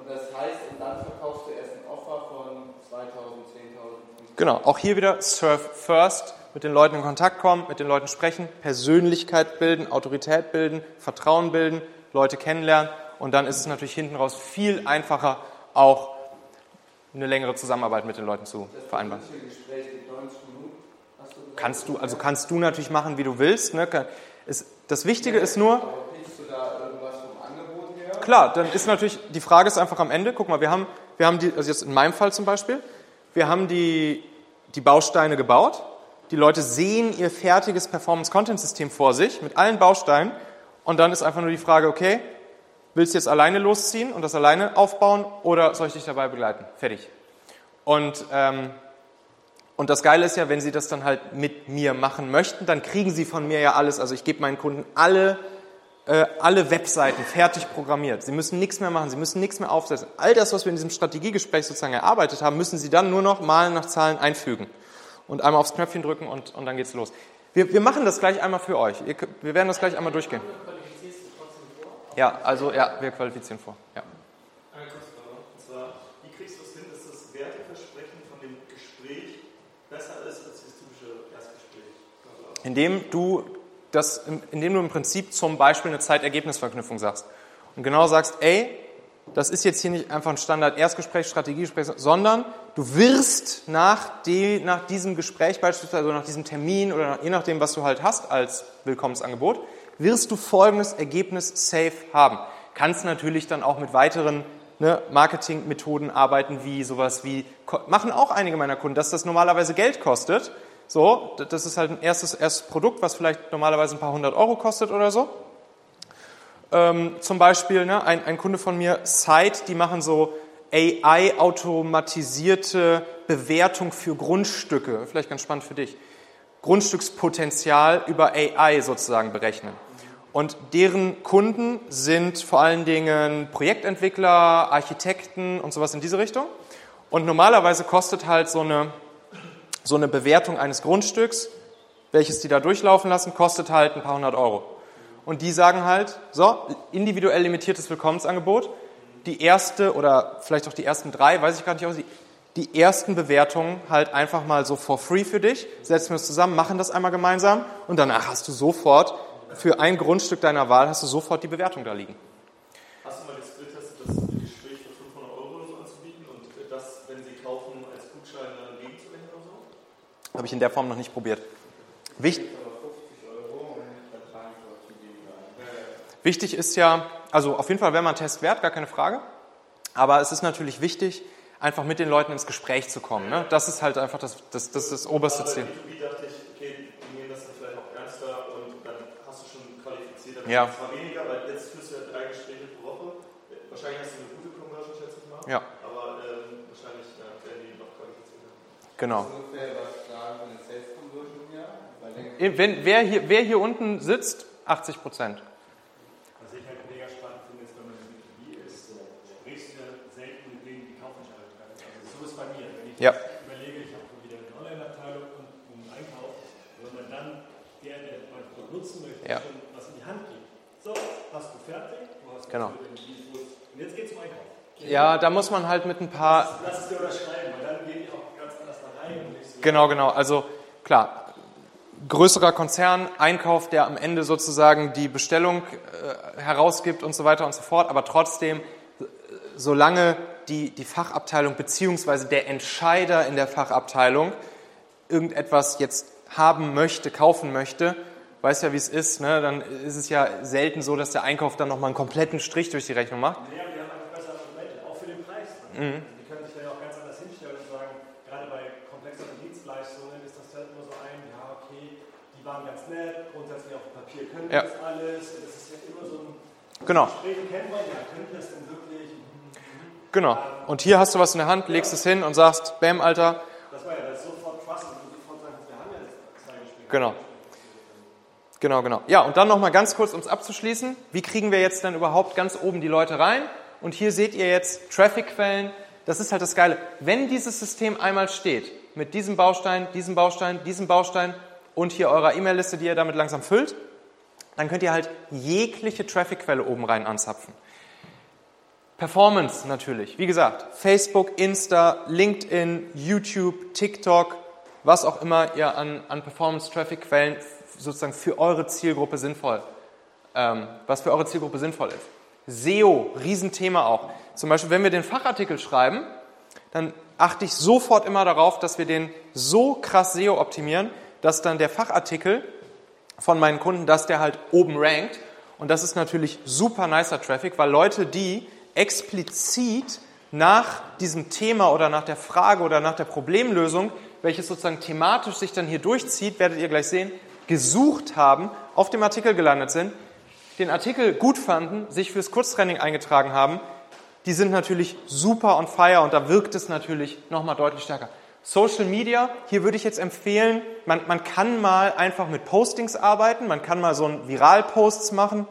Und das heißt, und dann verkaufst du erst ein Offer von 2000, 10.000.
Genau, auch hier wieder Surf First mit den Leuten in Kontakt kommen, mit den Leuten sprechen, Persönlichkeit bilden, Autorität bilden, Vertrauen bilden, Leute kennenlernen und dann ist es natürlich hinten raus viel einfacher, auch eine längere Zusammenarbeit mit den Leuten zu vereinbaren. Kannst du, also kannst du natürlich machen, wie du willst. Ne? Das Wichtige ist nur. Klar, dann ist natürlich, die Frage ist einfach am Ende, guck mal, wir haben, wir haben die, also jetzt in meinem Fall zum Beispiel, wir haben die, die Bausteine gebaut, die Leute sehen ihr fertiges Performance-Content-System vor sich mit allen Bausteinen und dann ist einfach nur die Frage, okay, willst du jetzt alleine losziehen und das alleine aufbauen oder soll ich dich dabei begleiten? Fertig. Und, ähm, und das Geile ist ja, wenn sie das dann halt mit mir machen möchten, dann kriegen sie von mir ja alles. Also ich gebe meinen Kunden alle, äh, alle Webseiten fertig programmiert. Sie müssen nichts mehr machen, sie müssen nichts mehr aufsetzen. All das, was wir in diesem Strategiegespräch sozusagen erarbeitet haben, müssen sie dann nur noch malen nach Zahlen einfügen und einmal aufs Knöpfchen drücken und, und dann geht's los. Wir, wir machen das gleich einmal für euch. Ihr, wir werden das gleich einmal durchgehen. Ja, also ja, wir qualifizieren vor. Ja.
Eine Kurzfrage. Und zwar, wie kriegst du es hin, dass Erstgespräch?
Indem du im Prinzip zum Beispiel eine Zeitergebnisverknüpfung sagst und genau sagst, ey, das ist jetzt hier nicht einfach ein Standard-Erstgespräch, Strategiegespräch, sondern du wirst nach, die, nach diesem Gespräch beispielsweise, also nach diesem Termin oder nach, je nachdem, was du halt hast als Willkommensangebot, wirst du folgendes Ergebnis safe haben. Kannst natürlich dann auch mit weiteren ne, Marketingmethoden arbeiten, wie sowas wie, machen auch einige meiner Kunden, dass das normalerweise Geld kostet. So, das ist halt ein erstes, erstes Produkt, was vielleicht normalerweise ein paar hundert Euro kostet oder so. Ähm, zum Beispiel ne, ein, ein Kunde von mir, Site, die machen so AI-automatisierte Bewertung für Grundstücke. Vielleicht ganz spannend für dich. Grundstückspotenzial über AI sozusagen berechnen. Und deren Kunden sind vor allen Dingen Projektentwickler, Architekten und sowas in diese Richtung. Und normalerweise kostet halt so eine, so eine Bewertung eines Grundstücks, welches die da durchlaufen lassen, kostet halt ein paar hundert Euro. Und die sagen halt, so, individuell limitiertes Willkommensangebot, die erste oder vielleicht auch die ersten drei, weiß ich gar nicht, die, ersten Bewertungen halt einfach mal so for free für dich, setzen wir uns zusammen, machen das einmal gemeinsam und danach hast du sofort, für ein Grundstück deiner Wahl, hast du sofort die Bewertung da liegen.
Hast du mal getestet, das Gespräch für 500 Euro oder so anzubieten und das, wenn sie kaufen, als Gutschein dann gegenzurechnen oder so?
Habe ich in der Form noch nicht probiert. Wichtig. Wichtig ist ja, also auf jeden Fall wäre man Test wert, gar keine Frage. Aber es ist natürlich wichtig, einfach mit den Leuten ins Gespräch zu kommen. Ne? Das ist halt einfach das, das, das, das oberste Ziel.
Das.
Ja.
Zwar weniger, weil jetzt führst du ja drei Gespräche pro Woche. Wahrscheinlich hast du eine gute Conversion, schätze ich mal.
Ja.
Aber ähm, wahrscheinlich ja, werden die noch qualifiziert.
Genau.
Ungefähr was sagen für eine Sales-Conversion im Jahr?
Wenn, wer, hier, wer hier unten sitzt, 80 Prozent. Ja.
überlege, ich habe wieder eine Online-Abteilung und einen Einkauf, wenn man dann der, der mein Produkt nutzen möchte,
ja.
schon was in die Hand gibt. So, hast du fertig, du hast
genau.
und jetzt geht es zum Einkauf.
Ja, da muss man halt mit ein paar.
Lass es dir unterschreiben, weil dann gehe ich auch ganz anders da rein. Und nicht so
genau, genau. Also klar, größerer Konzern, Einkauf, der am Ende sozusagen die Bestellung äh, herausgibt und so weiter und so fort, aber trotzdem, solange die, die Fachabteilung beziehungsweise der Entscheider in der Fachabteilung irgendetwas jetzt haben möchte, kaufen möchte, weiß ja, wie es ist, ne? dann ist es ja selten so, dass der Einkauf dann nochmal einen kompletten Strich durch die Rechnung macht.
Ja, wir haben einfach bessere Argumente, auch für den Preis. Mhm. Die können sich ja auch ganz anders hinstellen und sagen, gerade bei komplexeren Dienstleistungen ist das halt immer so ein, ja, okay, die waren ganz nett, grundsätzlich auf dem Papier können ja. das alles, das ist ja immer so ein
genau.
Gespräch, kennt man, ja, können das denn wirklich?
Genau. Und hier hast du was in der Hand, legst es hin und sagst, Bam, Alter.
Das war ja das sofort Trust und sofort sagen, wir haben ja zwei Gespräche.
Genau. Genau, genau. Ja, und dann nochmal ganz kurz, um es abzuschließen. Wie kriegen wir jetzt denn überhaupt ganz oben die Leute rein? Und hier seht ihr jetzt Traffic-Quellen. Das ist halt das Geile. Wenn dieses System einmal steht, mit diesem Baustein, diesem Baustein, diesem Baustein und hier eurer E-Mail-Liste, die ihr damit langsam füllt, dann könnt ihr halt jegliche Traffic-Quelle oben rein anzapfen. Performance natürlich. Wie gesagt, Facebook, Insta, LinkedIn, YouTube, TikTok, was auch immer ihr an, an Performance-Traffic-Quellen sozusagen für eure Zielgruppe sinnvoll, ähm, was für eure Zielgruppe sinnvoll ist. SEO, Riesenthema auch. Zum Beispiel, wenn wir den Fachartikel schreiben, dann achte ich sofort immer darauf, dass wir den so krass SEO optimieren, dass dann der Fachartikel von meinen Kunden, dass der halt oben rankt. Und das ist natürlich super nicer Traffic, weil Leute, die explizit nach diesem Thema oder nach der Frage oder nach der Problemlösung, welches sozusagen thematisch sich dann hier durchzieht, werdet ihr gleich sehen, gesucht haben, auf dem Artikel gelandet sind, den Artikel gut fanden, sich fürs Kurztraining eingetragen haben, die sind natürlich super on fire und da wirkt es natürlich nochmal deutlich stärker. Social Media, hier würde ich jetzt empfehlen, man, man kann mal einfach mit Postings arbeiten, man kann mal so ein Viral-Posts machen.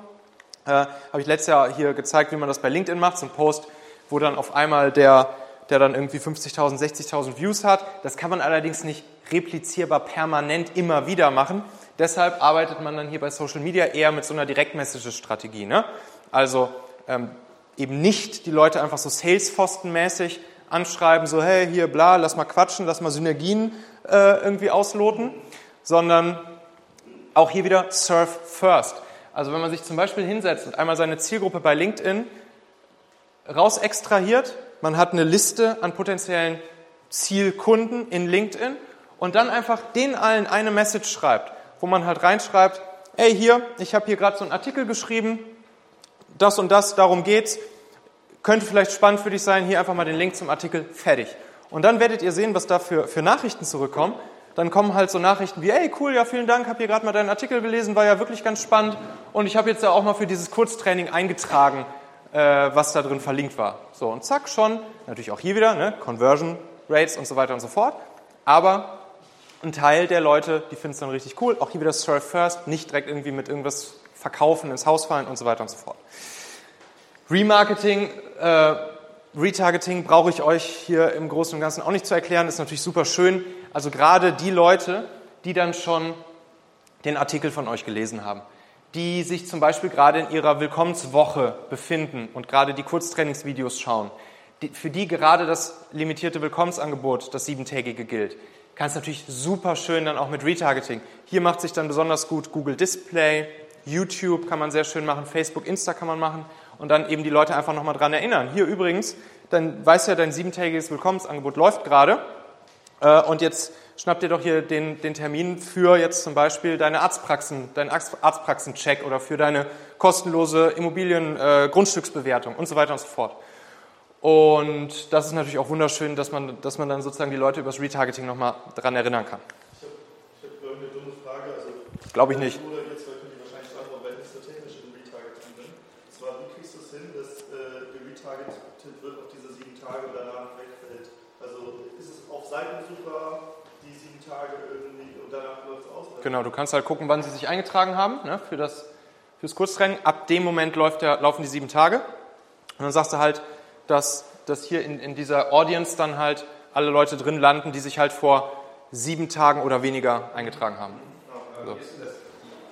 Äh, Habe ich letztes Jahr hier gezeigt, wie man das bei LinkedIn macht, so ein Post, wo dann auf einmal der, der dann irgendwie 50.000, 60.000 Views hat. Das kann man allerdings nicht replizierbar permanent immer wieder machen. Deshalb arbeitet man dann hier bei Social Media eher mit so einer Direktmessage-Strategie. Ne? Also ähm, eben nicht die Leute einfach so Salesforsten-mäßig anschreiben, so hey, hier bla, lass mal quatschen, lass mal Synergien äh, irgendwie ausloten, sondern auch hier wieder Surf First. Also wenn man sich zum Beispiel hinsetzt und einmal seine Zielgruppe bei LinkedIn raus extrahiert, man hat eine Liste an potenziellen Zielkunden in LinkedIn und dann einfach den allen eine Message schreibt wo man halt reinschreibt, hey hier, ich habe hier gerade so einen Artikel geschrieben, das und das, darum geht's, könnte vielleicht spannend für dich sein, hier einfach mal den Link zum Artikel, fertig. Und dann werdet ihr sehen, was da für, für Nachrichten zurückkommen. Dann kommen halt so Nachrichten wie, hey cool, ja vielen Dank, habe hier gerade mal deinen Artikel gelesen, war ja wirklich ganz spannend und ich habe jetzt ja auch mal für dieses Kurztraining eingetragen, äh, was da drin verlinkt war. So und zack schon, natürlich auch hier wieder, ne, Conversion Rates und so weiter und so fort. Aber ein Teil der Leute, die finden es dann richtig cool. Auch hier wieder Serve First, nicht direkt irgendwie mit irgendwas verkaufen, ins Haus fallen und so weiter und so fort. Remarketing, äh, Retargeting brauche ich euch hier im Großen und Ganzen auch nicht zu erklären, ist natürlich super schön. Also gerade die Leute, die dann schon den Artikel von euch gelesen haben, die sich zum Beispiel gerade in ihrer Willkommenswoche befinden und gerade die Kurztrainingsvideos schauen, die, für die gerade das limitierte Willkommensangebot, das siebentägige gilt, kannst natürlich super schön dann auch mit Retargeting. Hier macht sich dann besonders gut Google Display, YouTube kann man sehr schön machen, Facebook, Insta kann man machen und dann eben die Leute einfach nochmal dran erinnern. Hier übrigens, dann weiß ja, dein siebentägiges Willkommensangebot läuft gerade äh, und jetzt schnapp dir doch hier den, den Termin für jetzt zum Beispiel deine Arztpraxen, deinen Arztpraxencheck oder für deine kostenlose Immobilien-Grundstücksbewertung äh, und so weiter und so fort. Und das ist natürlich auch wunderschön, dass man, dass man dann sozusagen die Leute über das Retargeting nochmal daran erinnern kann.
Ich habe hab eine dumme Frage. Also,
Glaube ich nicht.
Oder jetzt könnt ihr wahrscheinlich antworten, weil ich nicht so technisch im Retargeting bin. Und zwar, wie kriegst du es hin, dass äh, geretargetet wird auf diese sieben Tage und danach wegfällt? Also ist es auf Seitensucher die sieben Tage irgendwie und danach läuft es aus?
Genau, du kannst halt gucken, wann sie sich eingetragen haben ne, für das fürs Kurztraining. Ab dem Moment läuft der, laufen die sieben Tage. Und dann sagst du halt, dass, dass hier in, in dieser Audience dann halt alle Leute drin landen, die sich halt vor sieben Tagen oder weniger eingetragen haben.
So. Das,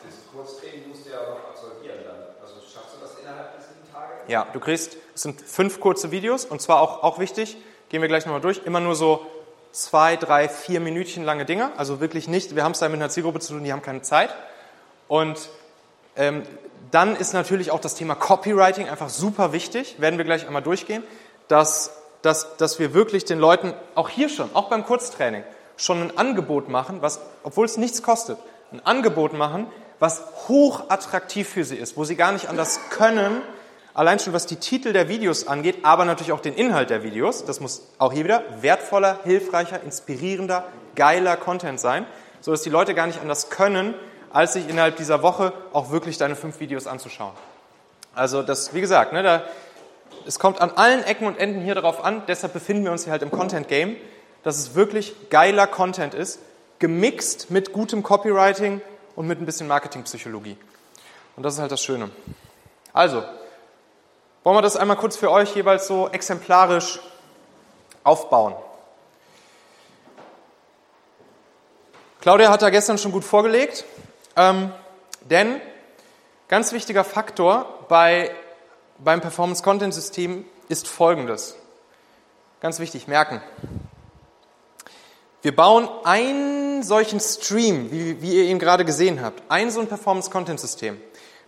das Kurztraining musst du ja noch absolvieren dann. Also schaffst du das innerhalb der sieben Tage?
Ja, du kriegst, es sind fünf kurze Videos und zwar auch, auch wichtig, gehen wir gleich nochmal durch, immer nur so zwei, drei, vier Minütchen lange Dinge. Also wirklich nicht, wir haben es da mit einer Zielgruppe zu tun, die haben keine Zeit. Und ähm, dann ist natürlich auch das Thema Copywriting einfach super wichtig, werden wir gleich einmal durchgehen, dass, dass, dass wir wirklich den Leuten auch hier schon, auch beim Kurztraining, schon ein Angebot machen, was, obwohl es nichts kostet, ein Angebot machen, was hoch attraktiv für sie ist, wo sie gar nicht anders können, allein schon was die Titel der Videos angeht, aber natürlich auch den Inhalt der Videos. Das muss auch hier wieder wertvoller, hilfreicher, inspirierender, geiler Content sein, sodass die Leute gar nicht anders können, als sich innerhalb dieser Woche auch wirklich deine fünf Videos anzuschauen. Also das, wie gesagt, ne, da, es kommt an allen Ecken und Enden hier darauf an, deshalb befinden wir uns hier halt im Content Game, dass es wirklich geiler Content ist, gemixt mit gutem Copywriting und mit ein bisschen Marketingpsychologie. Und das ist halt das Schöne. Also, wollen wir das einmal kurz für euch jeweils so exemplarisch aufbauen. Claudia hat da gestern schon gut vorgelegt. Ähm, denn ganz wichtiger Faktor bei, beim Performance-Content-System ist folgendes. Ganz wichtig, merken. Wir bauen einen solchen Stream, wie, wie ihr ihn gerade gesehen habt, ein so ein Performance-Content-System,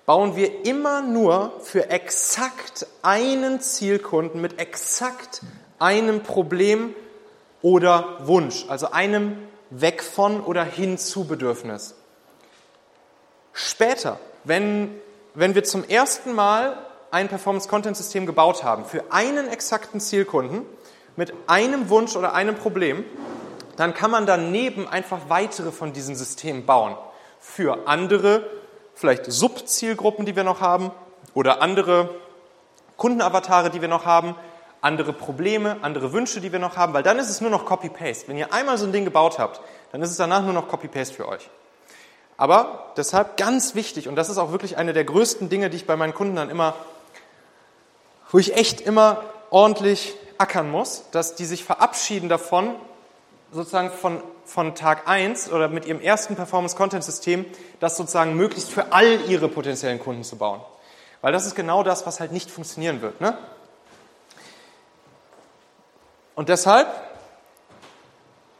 bauen wir immer nur für exakt einen Zielkunden mit exakt einem Problem oder Wunsch, also einem weg von oder hin zu Bedürfnis. Später, wenn, wenn wir zum ersten Mal ein Performance-Content-System gebaut haben für einen exakten Zielkunden mit einem Wunsch oder einem Problem, dann kann man daneben einfach weitere von diesen Systemen bauen. Für andere, vielleicht Subzielgruppen, die wir noch haben, oder andere Kundenavatare, die wir noch haben, andere Probleme, andere Wünsche, die wir noch haben, weil dann ist es nur noch Copy-Paste. Wenn ihr einmal so ein Ding gebaut habt, dann ist es danach nur noch Copy-Paste für euch. Aber deshalb ganz wichtig, und das ist auch wirklich eine der größten Dinge, die ich bei meinen Kunden dann immer, wo ich echt immer ordentlich ackern muss, dass die sich verabschieden davon, sozusagen von, von Tag 1 oder mit ihrem ersten Performance-Content-System, das sozusagen möglichst für all ihre potenziellen Kunden zu bauen. Weil das ist genau das, was halt nicht funktionieren wird. Ne? Und deshalb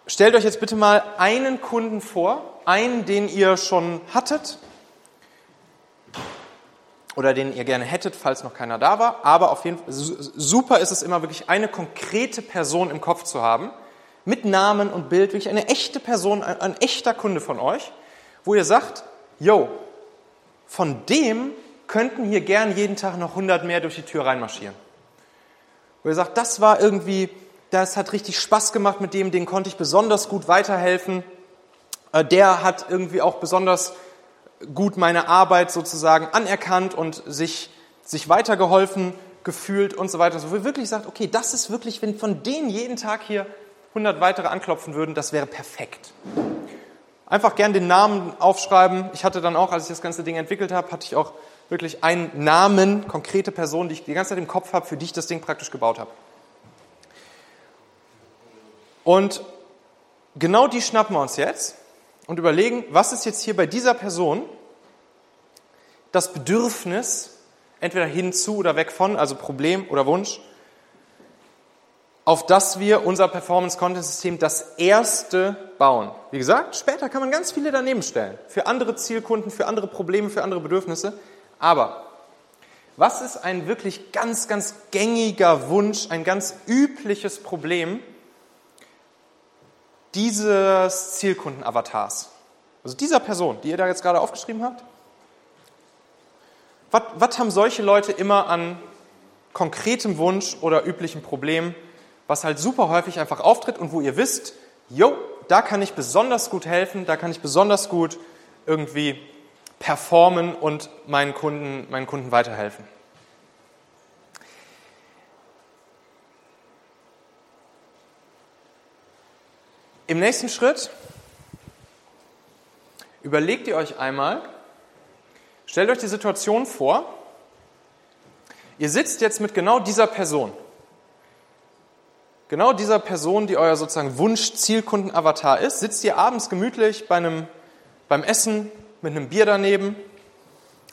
stellt euch jetzt bitte mal einen Kunden vor, einen, den ihr schon hattet oder den ihr gerne hättet, falls noch keiner da war. Aber auf jeden Fall super ist es immer wirklich eine konkrete Person im Kopf zu haben, mit Namen und Bild, wirklich eine echte Person, ein, ein echter Kunde von euch, wo ihr sagt, yo, von dem könnten hier gern jeden Tag noch 100 mehr durch die Tür reinmarschieren. Wo ihr sagt, das war irgendwie, das hat richtig Spaß gemacht mit dem, den konnte ich besonders gut weiterhelfen. Äh, der hat irgendwie auch besonders gut meine Arbeit sozusagen anerkannt und sich, sich weitergeholfen gefühlt und so weiter. So, wo ihr wirklich sagt, okay, das ist wirklich, wenn von denen jeden Tag hier 100 weitere anklopfen würden, das wäre perfekt. Einfach gern den Namen aufschreiben. Ich hatte dann auch, als ich das ganze Ding entwickelt habe, hatte ich auch wirklich einen Namen, konkrete Person, die ich die ganze Zeit im Kopf habe, für die ich das Ding praktisch gebaut habe. Und genau die schnappen wir uns jetzt und überlegen, was ist jetzt hier bei dieser Person das Bedürfnis, entweder hinzu oder weg von, also Problem oder Wunsch, auf das wir unser Performance-Content-System das erste bauen. Wie gesagt, später kann man ganz viele daneben stellen. Für andere Zielkunden, für andere Probleme, für andere Bedürfnisse. Aber was ist ein wirklich ganz, ganz gängiger Wunsch, ein ganz übliches Problem, dieses Zielkunden-Avatars, also dieser Person, die ihr da jetzt gerade aufgeschrieben habt, was, was haben solche Leute immer an konkretem Wunsch oder üblichen Problem, was halt super häufig einfach auftritt und wo ihr wisst, jo, da kann ich besonders gut helfen, da kann ich besonders gut irgendwie performen und meinen Kunden, meinen Kunden weiterhelfen. Im nächsten Schritt überlegt ihr euch einmal, stellt euch die Situation vor, ihr sitzt jetzt mit genau dieser Person. Genau dieser Person, die euer sozusagen Wunsch-Zielkunden-Avatar ist, sitzt ihr abends gemütlich bei einem, beim Essen mit einem Bier daneben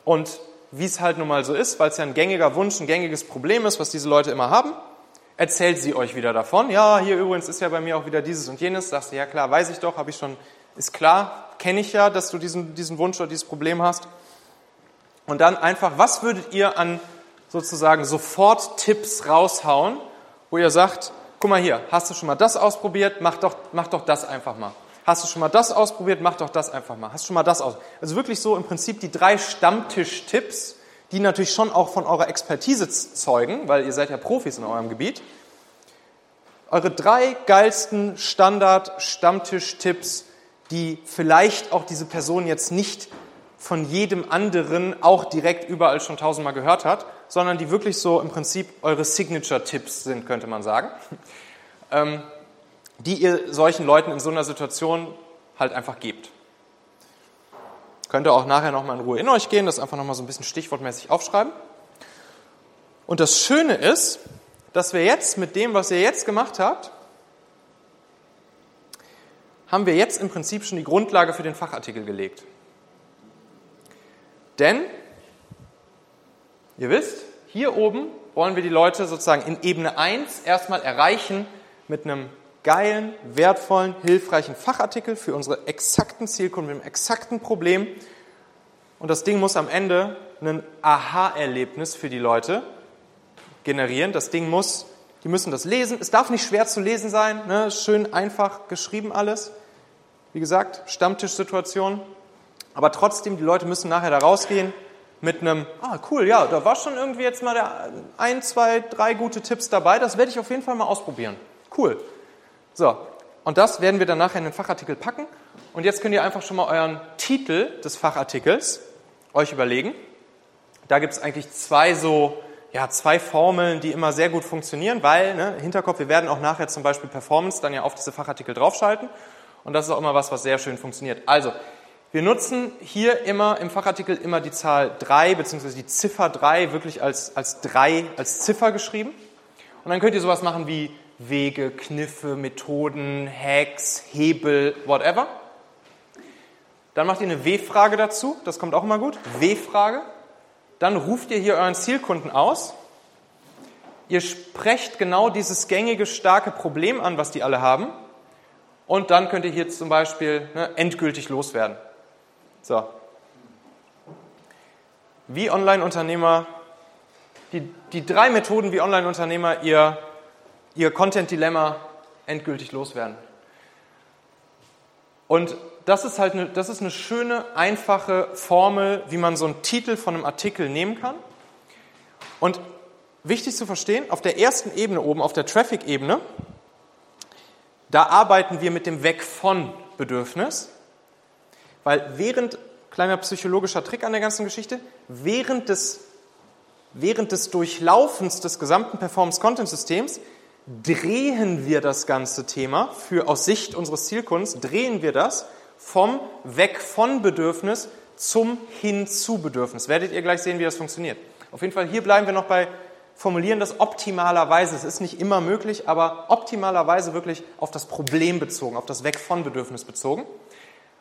und wie es halt nun mal so ist, weil es ja ein gängiger Wunsch, ein gängiges Problem ist, was diese Leute immer haben, erzählt sie euch wieder davon. Ja, hier übrigens ist ja bei mir auch wieder dieses und jenes. Sagst du, ja klar, weiß ich doch, habe ich schon, ist klar, kenne ich ja, dass du diesen, diesen Wunsch oder dieses Problem hast. Und dann einfach, was würdet ihr an sozusagen sofort Tipps raushauen, wo ihr sagt, guck mal hier, hast du schon mal das ausprobiert, mach doch, mach doch das einfach mal. Hast du schon mal das ausprobiert, mach doch das einfach mal. Hast du schon mal das aus. Also wirklich so im Prinzip die drei Stammtisch-Tipps, die natürlich schon auch von eurer Expertise zeugen, weil ihr seid ja Profis in eurem Gebiet. Eure drei geilsten Standard-Stammtisch-Tipps, die vielleicht auch diese Person jetzt nicht von jedem anderen auch direkt überall schon tausendmal gehört hat, sondern die wirklich so im Prinzip eure Signature-Tipps sind, könnte man sagen, ähm, die ihr solchen Leuten in so einer Situation halt einfach gebt. Könnt ihr auch nachher nochmal in Ruhe in euch gehen, das einfach nochmal so ein bisschen stichwortmäßig aufschreiben. Und das Schöne ist, dass wir jetzt mit dem, was ihr jetzt gemacht habt, haben wir jetzt im Prinzip schon die Grundlage für den Fachartikel gelegt. Denn, ihr wisst, hier oben wollen wir die Leute sozusagen in Ebene 1 erstmal erreichen mit einem geilen, wertvollen, hilfreichen Fachartikel für unsere exakten Zielkunden mit einem exakten Problem. Und das Ding muss am Ende ein Aha-Erlebnis für die Leute generieren. Das Ding muss, die müssen das lesen. Es darf nicht schwer zu lesen sein, ne? schön einfach geschrieben alles. Wie gesagt, Stammtischsituation. Aber trotzdem, die Leute müssen nachher da rausgehen mit einem, ah cool, ja, da war schon irgendwie jetzt mal der ein, zwei, drei gute Tipps dabei. Das werde ich auf jeden Fall mal ausprobieren. Cool. So, und das werden wir dann nachher in den Fachartikel packen. Und jetzt könnt ihr einfach schon mal euren Titel des Fachartikels euch überlegen. Da gibt es eigentlich zwei so, ja, zwei Formeln, die immer sehr gut funktionieren, weil, ne, Hinterkopf, wir werden auch nachher zum Beispiel Performance dann ja auf diese Fachartikel draufschalten. Und das ist auch immer was, was sehr schön funktioniert. Also, wir nutzen hier immer im Fachartikel immer die Zahl 3 beziehungsweise die Ziffer 3 wirklich als, als 3, als Ziffer geschrieben. Und dann könnt ihr sowas machen wie Wege, Kniffe, Methoden, Hacks, Hebel, whatever. Dann macht ihr eine W-Frage dazu, das kommt auch immer gut. W-Frage. Dann ruft ihr hier euren Zielkunden aus. Ihr sprecht genau dieses gängige, starke Problem an, was die alle haben. Und dann könnt ihr hier zum Beispiel ne, endgültig loswerden. So. Wie Online-Unternehmer, die, die drei Methoden, wie Online-Unternehmer ihr ihr Content-Dilemma endgültig loswerden. Und das ist halt eine, das ist eine schöne, einfache Formel, wie man so einen Titel von einem Artikel nehmen kann. Und wichtig zu verstehen, auf der ersten Ebene oben, auf der Traffic-Ebene, da arbeiten wir mit dem Weg von Bedürfnis, weil während, kleiner psychologischer Trick an der ganzen Geschichte, während des, während des Durchlaufens des gesamten Performance-Content-Systems drehen wir das ganze Thema für aus Sicht unseres Zielkundens, drehen wir das vom Weg von Bedürfnis zum Hin zu Bedürfnis. Werdet ihr gleich sehen, wie das funktioniert. Auf jeden Fall, hier bleiben wir noch bei formulieren das optimalerweise. Es ist nicht immer möglich, aber optimalerweise wirklich auf das Problem bezogen, auf das Weg von Bedürfnis bezogen.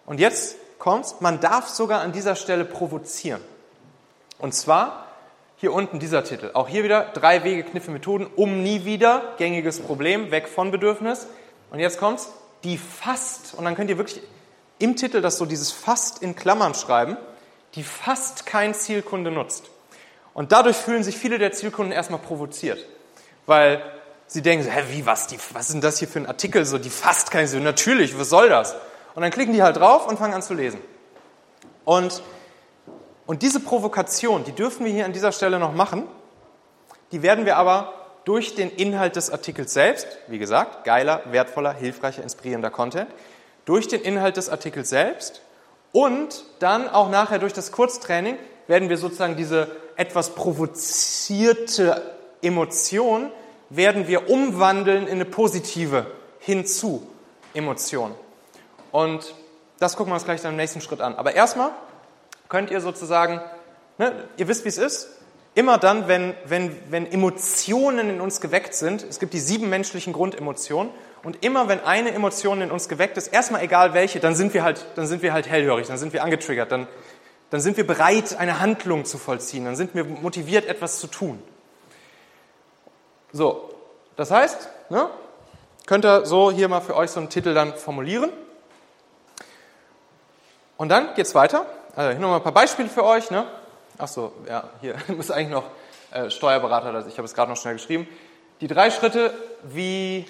Und jetzt kommt's, man darf sogar an dieser Stelle provozieren. Und zwar hier unten dieser Titel. Auch hier wieder drei Wege, Kniffe, Methoden, um nie wieder, gängiges Problem, weg von Bedürfnis. Und jetzt kommt's, die fast, und dann könnt ihr wirklich im Titel das so dieses fast in Klammern schreiben, die fast kein Zielkunde nutzt. Und dadurch fühlen sich viele der Zielkunden erstmal provoziert, weil sie denken, hä, wie, was, die, was ist denn das hier für ein Artikel, so, die fast kein Ziel, natürlich, was soll das? Und dann klicken die halt drauf und fangen an zu lesen. Und und diese Provokation, die dürfen wir hier an dieser Stelle noch machen, die werden wir aber durch den Inhalt des Artikels selbst, wie gesagt, geiler, wertvoller, hilfreicher, inspirierender Content, durch den Inhalt des Artikels selbst und dann auch nachher durch das Kurztraining werden wir sozusagen diese etwas provozierte Emotion werden wir umwandeln in eine positive hinzu Emotion. Und das gucken wir uns gleich dann im nächsten Schritt an. Aber erstmal könnt ihr sozusagen, ne, ihr wisst, wie es ist, immer dann, wenn, wenn, wenn Emotionen in uns geweckt sind, es gibt die sieben menschlichen Grundemotionen, und immer wenn eine Emotion in uns geweckt ist, erstmal egal welche, dann sind wir halt, dann sind wir halt hellhörig, dann sind wir angetriggert, dann, dann sind wir bereit, eine Handlung zu vollziehen, dann sind wir motiviert, etwas zu tun. So, Das heißt, ne, könnt ihr so hier mal für euch so einen Titel dann formulieren. Und dann geht's weiter. Also hier nochmal ein paar Beispiele für euch. Ne? Ach so, ja, hier muss eigentlich noch äh, Steuerberater, also ich habe es gerade noch schnell geschrieben. Die drei Schritte, wie,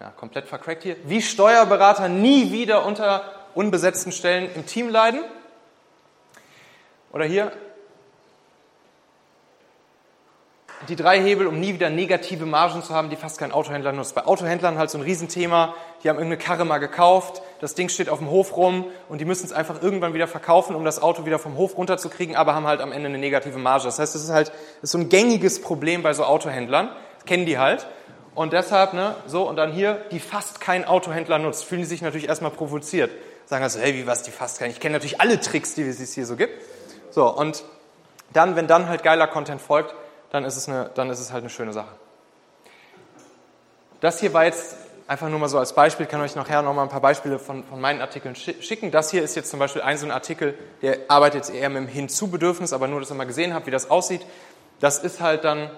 ja, komplett vercrackt hier, wie Steuerberater nie wieder unter unbesetzten Stellen im Team leiden. Oder hier, die drei Hebel, um nie wieder negative Margen zu haben, die fast kein Autohändler nutzt. Bei Autohändlern halt so ein Riesenthema, die haben irgendeine Karre mal gekauft, das Ding steht auf dem Hof rum und die müssen es einfach irgendwann wieder verkaufen, um das Auto wieder vom Hof runterzukriegen, aber haben halt am Ende eine negative Marge. Das heißt, das ist halt das ist so ein gängiges Problem bei so Autohändlern, das kennen die halt. Und deshalb, ne, so und dann hier, die fast kein Autohändler nutzt, fühlen die sich natürlich erstmal provoziert. Sagen also, hey, wie was, die fast kein? Ich kenne natürlich alle Tricks, die es hier so gibt. So, und dann, wenn dann halt geiler Content folgt, dann ist es, eine, dann ist es halt eine schöne Sache. Das hier war jetzt einfach nur mal so als Beispiel, kann euch nachher noch mal ein paar Beispiele von, von meinen Artikeln schicken. Das hier ist jetzt zum Beispiel ein so ein Artikel, der arbeitet jetzt eher mit dem Hinzubedürfnis, aber nur, dass ihr mal gesehen habt, wie das aussieht. Das ist halt dann,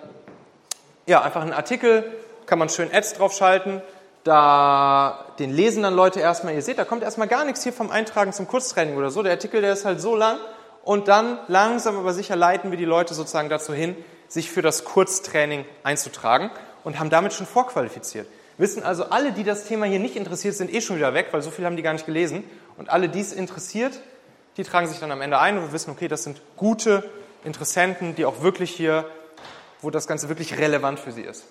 ja, einfach ein Artikel, kann man schön Ads draufschalten, da den lesen dann Leute erstmal, ihr seht, da kommt erstmal gar nichts hier vom Eintragen zum Kurztraining oder so. Der Artikel, der ist halt so lang und dann langsam aber sicher leiten wir die Leute sozusagen dazu hin, sich für das Kurztraining einzutragen und haben damit schon vorqualifiziert. Wissen also, alle, die das Thema hier nicht interessiert, sind eh schon wieder weg, weil so viel haben die gar nicht gelesen. Und alle, die es interessiert, die tragen sich dann am Ende ein und wir wissen, okay, das sind gute Interessenten, die auch wirklich hier, wo das Ganze wirklich relevant für sie ist.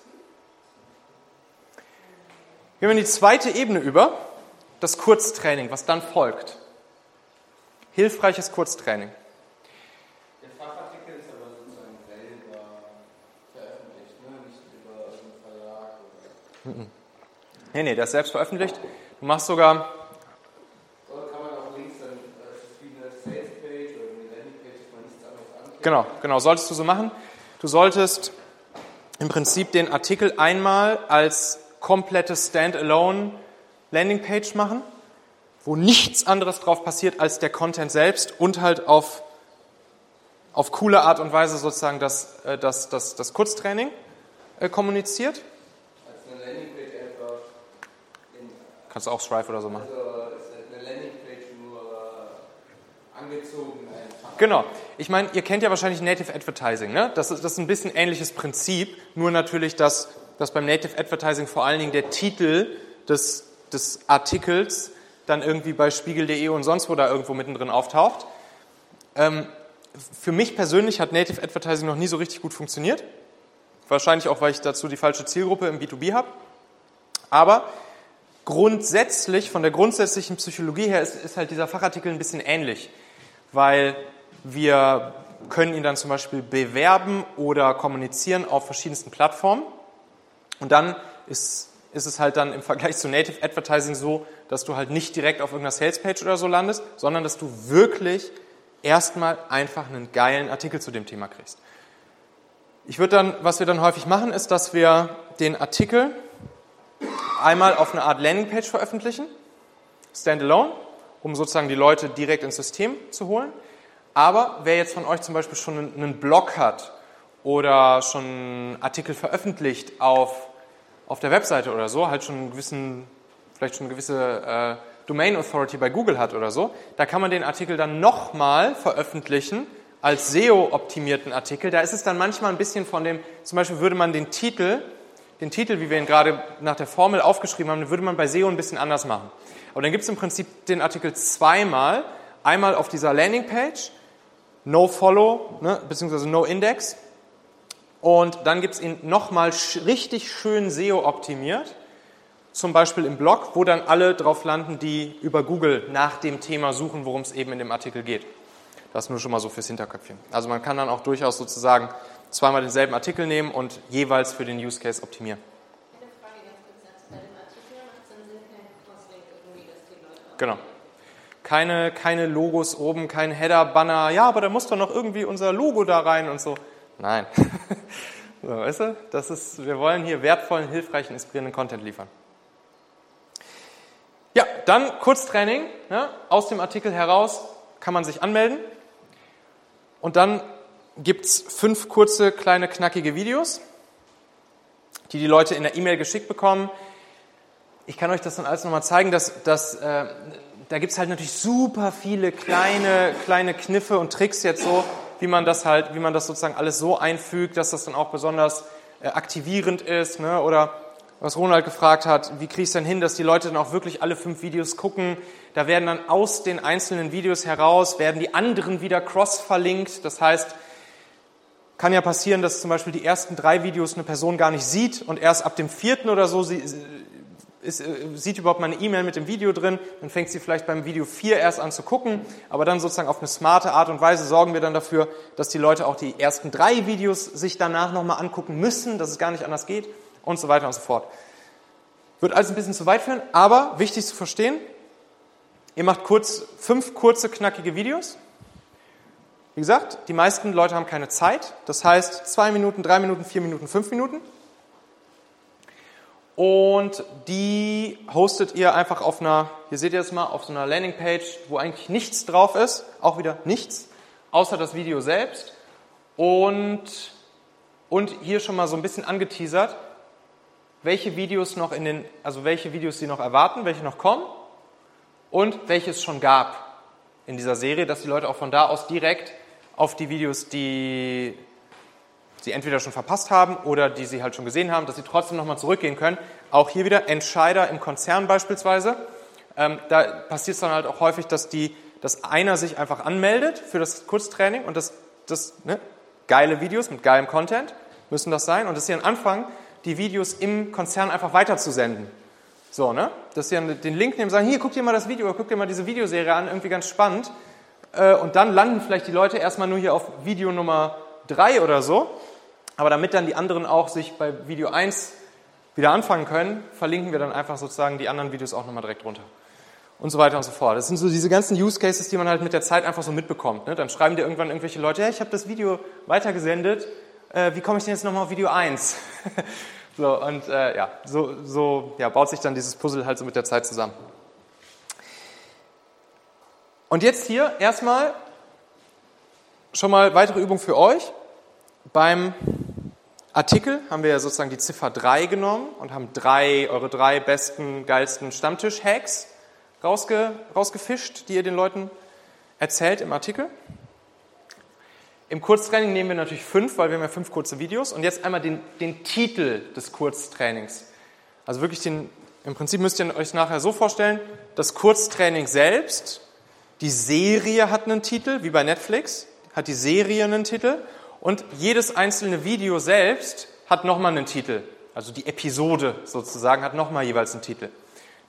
Gehen wir in die zweite Ebene über, das Kurztraining, was dann folgt. Hilfreiches Kurztraining. Nee, nee, der ist selbst veröffentlicht. Du machst sogar.
Oder kann man auch links dann, das wie eine Sales-Page oder eine Landing-Page, dass man nichts anderes anklickt?
Genau, genau, solltest du so machen. Du solltest im Prinzip den Artikel einmal als komplette Standalone Landingpage machen, wo nichts anderes drauf passiert als der Content selbst und halt auf, auf coole Art und Weise sozusagen das, äh, das, das, das Kurztraining äh, kommuniziert.
Als eine Landingpage einfach in,
Kannst du auch Stripe oder so machen.
also ist eine Landingpage nur angezogen einfach.
Genau. Ich meine, ihr kennt ja wahrscheinlich Native Advertising. Ne? Das, ist, das ist ein bisschen ähnliches Prinzip, nur natürlich, dass, dass beim Native Advertising vor allen Dingen der Titel des, des Artikels dann irgendwie bei spiegel.de und sonst wo da irgendwo mittendrin auftaucht. Ähm, für mich persönlich hat Native Advertising noch nie so richtig gut funktioniert. Wahrscheinlich auch, weil ich dazu die falsche Zielgruppe im B2B habe. Aber grundsätzlich, von der grundsätzlichen Psychologie her, ist, ist halt dieser Fachartikel ein bisschen ähnlich. Weil wir können ihn dann zum Beispiel bewerben oder kommunizieren auf verschiedensten Plattformen. Und dann ist, ist es halt dann im Vergleich zu Native Advertising so, dass du halt nicht direkt auf irgendeiner Salespage oder so landest, sondern dass du wirklich erstmal einfach einen geilen Artikel zu dem Thema kriegst. Ich würde dann, was wir dann häufig machen, ist, dass wir den Artikel einmal auf eine Art Landingpage veröffentlichen, standalone, um sozusagen die Leute direkt ins System zu holen. Aber wer jetzt von euch zum Beispiel schon einen Blog hat oder schon einen Artikel veröffentlicht auf, auf der Webseite oder so, halt schon einen gewissen, vielleicht schon eine gewisse äh, Domain Authority bei Google hat oder so, da kann man den Artikel dann nochmal veröffentlichen als SEO-optimierten Artikel. Da ist es dann manchmal ein bisschen von dem, zum Beispiel würde man den Titel, den Titel, wie wir ihn gerade nach der Formel aufgeschrieben haben, würde man bei SEO ein bisschen anders machen. Aber dann gibt es im Prinzip den Artikel zweimal, einmal auf dieser Landingpage, No Follow, ne, beziehungsweise No Index. Und dann gibt es ihn nochmal richtig schön SEO optimiert, zum Beispiel im Blog, wo dann alle drauf landen, die über Google nach dem Thema suchen, worum es eben in dem Artikel geht. Das nur schon mal so fürs Hinterköpfchen. Also man kann dann auch durchaus sozusagen zweimal denselben Artikel nehmen und jeweils für den Use Case optimieren.
Eine Frage ganz kurz dazu. Bei dem Artikel macht es dann Sinn, kein Crosslink irgendwie, dass die Leute auch
Genau. Keine, keine Logos oben, kein Header, Banner. Ja, aber da muss doch noch irgendwie unser Logo da rein und so. Nein. so, weißt du, das ist, wir wollen hier wertvollen, hilfreichen, inspirierenden Content liefern. Ja, dann Kurztraining. Ne? Aus dem Artikel heraus kann man sich anmelden. Und dann gibt es fünf kurze, kleine, knackige Videos. die die Leute in der E-Mail geschickt bekommen. Ich kann euch das dann alles nochmal zeigen, dass, dass äh, da gibt's halt natürlich super viele kleine, kleine Kniffe und Tricks jetzt so, wie man das halt, wie man das sozusagen alles so einfügt, dass das dann auch besonders äh, aktivierend ist, ne? oder was Ronald gefragt hat, wie ich es denn hin, dass die Leute dann auch wirklich alle fünf Videos gucken. Da werden dann aus den einzelnen Videos heraus, werden die anderen wieder cross-verlinkt. Das heißt, kann ja passieren, dass zum Beispiel die ersten drei Videos eine Person gar nicht sieht und erst ab dem vierten oder so sie, ist, äh, sieht überhaupt meine E-Mail mit dem Video drin, dann fängt sie vielleicht beim Video 4 erst an zu gucken, aber dann sozusagen auf eine smarte Art und Weise sorgen wir dann dafür, dass die Leute auch die ersten drei Videos sich danach nochmal angucken müssen, dass es gar nicht anders geht und so weiter und so fort. Wird alles ein bisschen zu weit führen, aber wichtig zu verstehen, ihr macht kurz, fünf kurze, knackige Videos. Wie gesagt, die meisten Leute haben keine Zeit. Das heißt, zwei Minuten, drei Minuten, vier Minuten, fünf Minuten. Und die hostet ihr einfach auf einer, hier seht ihr es mal, auf so einer Landingpage, wo eigentlich nichts drauf ist. Auch wieder nichts, außer das Video selbst. Und, und hier schon mal so ein bisschen angeteasert, welche Videos noch in den, also welche Videos Sie noch erwarten, welche noch kommen und welche es schon gab in dieser Serie, dass die Leute auch von da aus direkt auf die Videos, die sie entweder schon verpasst haben oder die sie halt schon gesehen haben, dass sie trotzdem nochmal zurückgehen können. Auch hier wieder Entscheider im Konzern beispielsweise. Ähm, da passiert es dann halt auch häufig, dass, die, dass einer sich einfach anmeldet für das Kurztraining und das, das ne, geile Videos mit geilem Content müssen das sein und dass sie dann anfangen, die Videos im Konzern einfach weiterzusenden. So, ne? Dass sie dann den Link nehmen und sagen, hier, guck dir mal das Video, guck dir mal diese Videoserie an, irgendwie ganz spannend. Äh, und dann landen vielleicht die Leute erstmal nur hier auf Video Nummer drei oder so. Aber damit dann die anderen auch sich bei Video 1 wieder anfangen können, verlinken wir dann einfach sozusagen die anderen Videos auch nochmal direkt runter. Und so weiter und so fort. Das sind so diese ganzen Use Cases, die man halt mit der Zeit einfach so mitbekommt. Ne? Dann schreiben dir irgendwann irgendwelche Leute, hey, ich habe das Video weitergesendet, äh, wie komme ich denn jetzt nochmal auf Video 1? so, und äh, ja, so, so ja, baut sich dann dieses Puzzle halt so mit der Zeit zusammen. Und jetzt hier erstmal schon mal weitere Übung für euch. Beim Artikel haben wir ja sozusagen die Ziffer 3 genommen und haben drei, eure drei besten, geilsten Stammtisch-Hacks rausge, rausgefischt, die ihr den Leuten erzählt im Artikel. Im Kurztraining nehmen wir natürlich fünf, weil wir haben ja fünf kurze Videos. Und jetzt einmal den, den Titel des Kurztrainings. Also wirklich den, im Prinzip müsst ihr euch nachher so vorstellen, das Kurztraining selbst, die Serie hat einen Titel, wie bei Netflix, hat die Serie einen Titel und jedes einzelne Video selbst hat nochmal einen Titel. Also die Episode sozusagen hat nochmal jeweils einen Titel.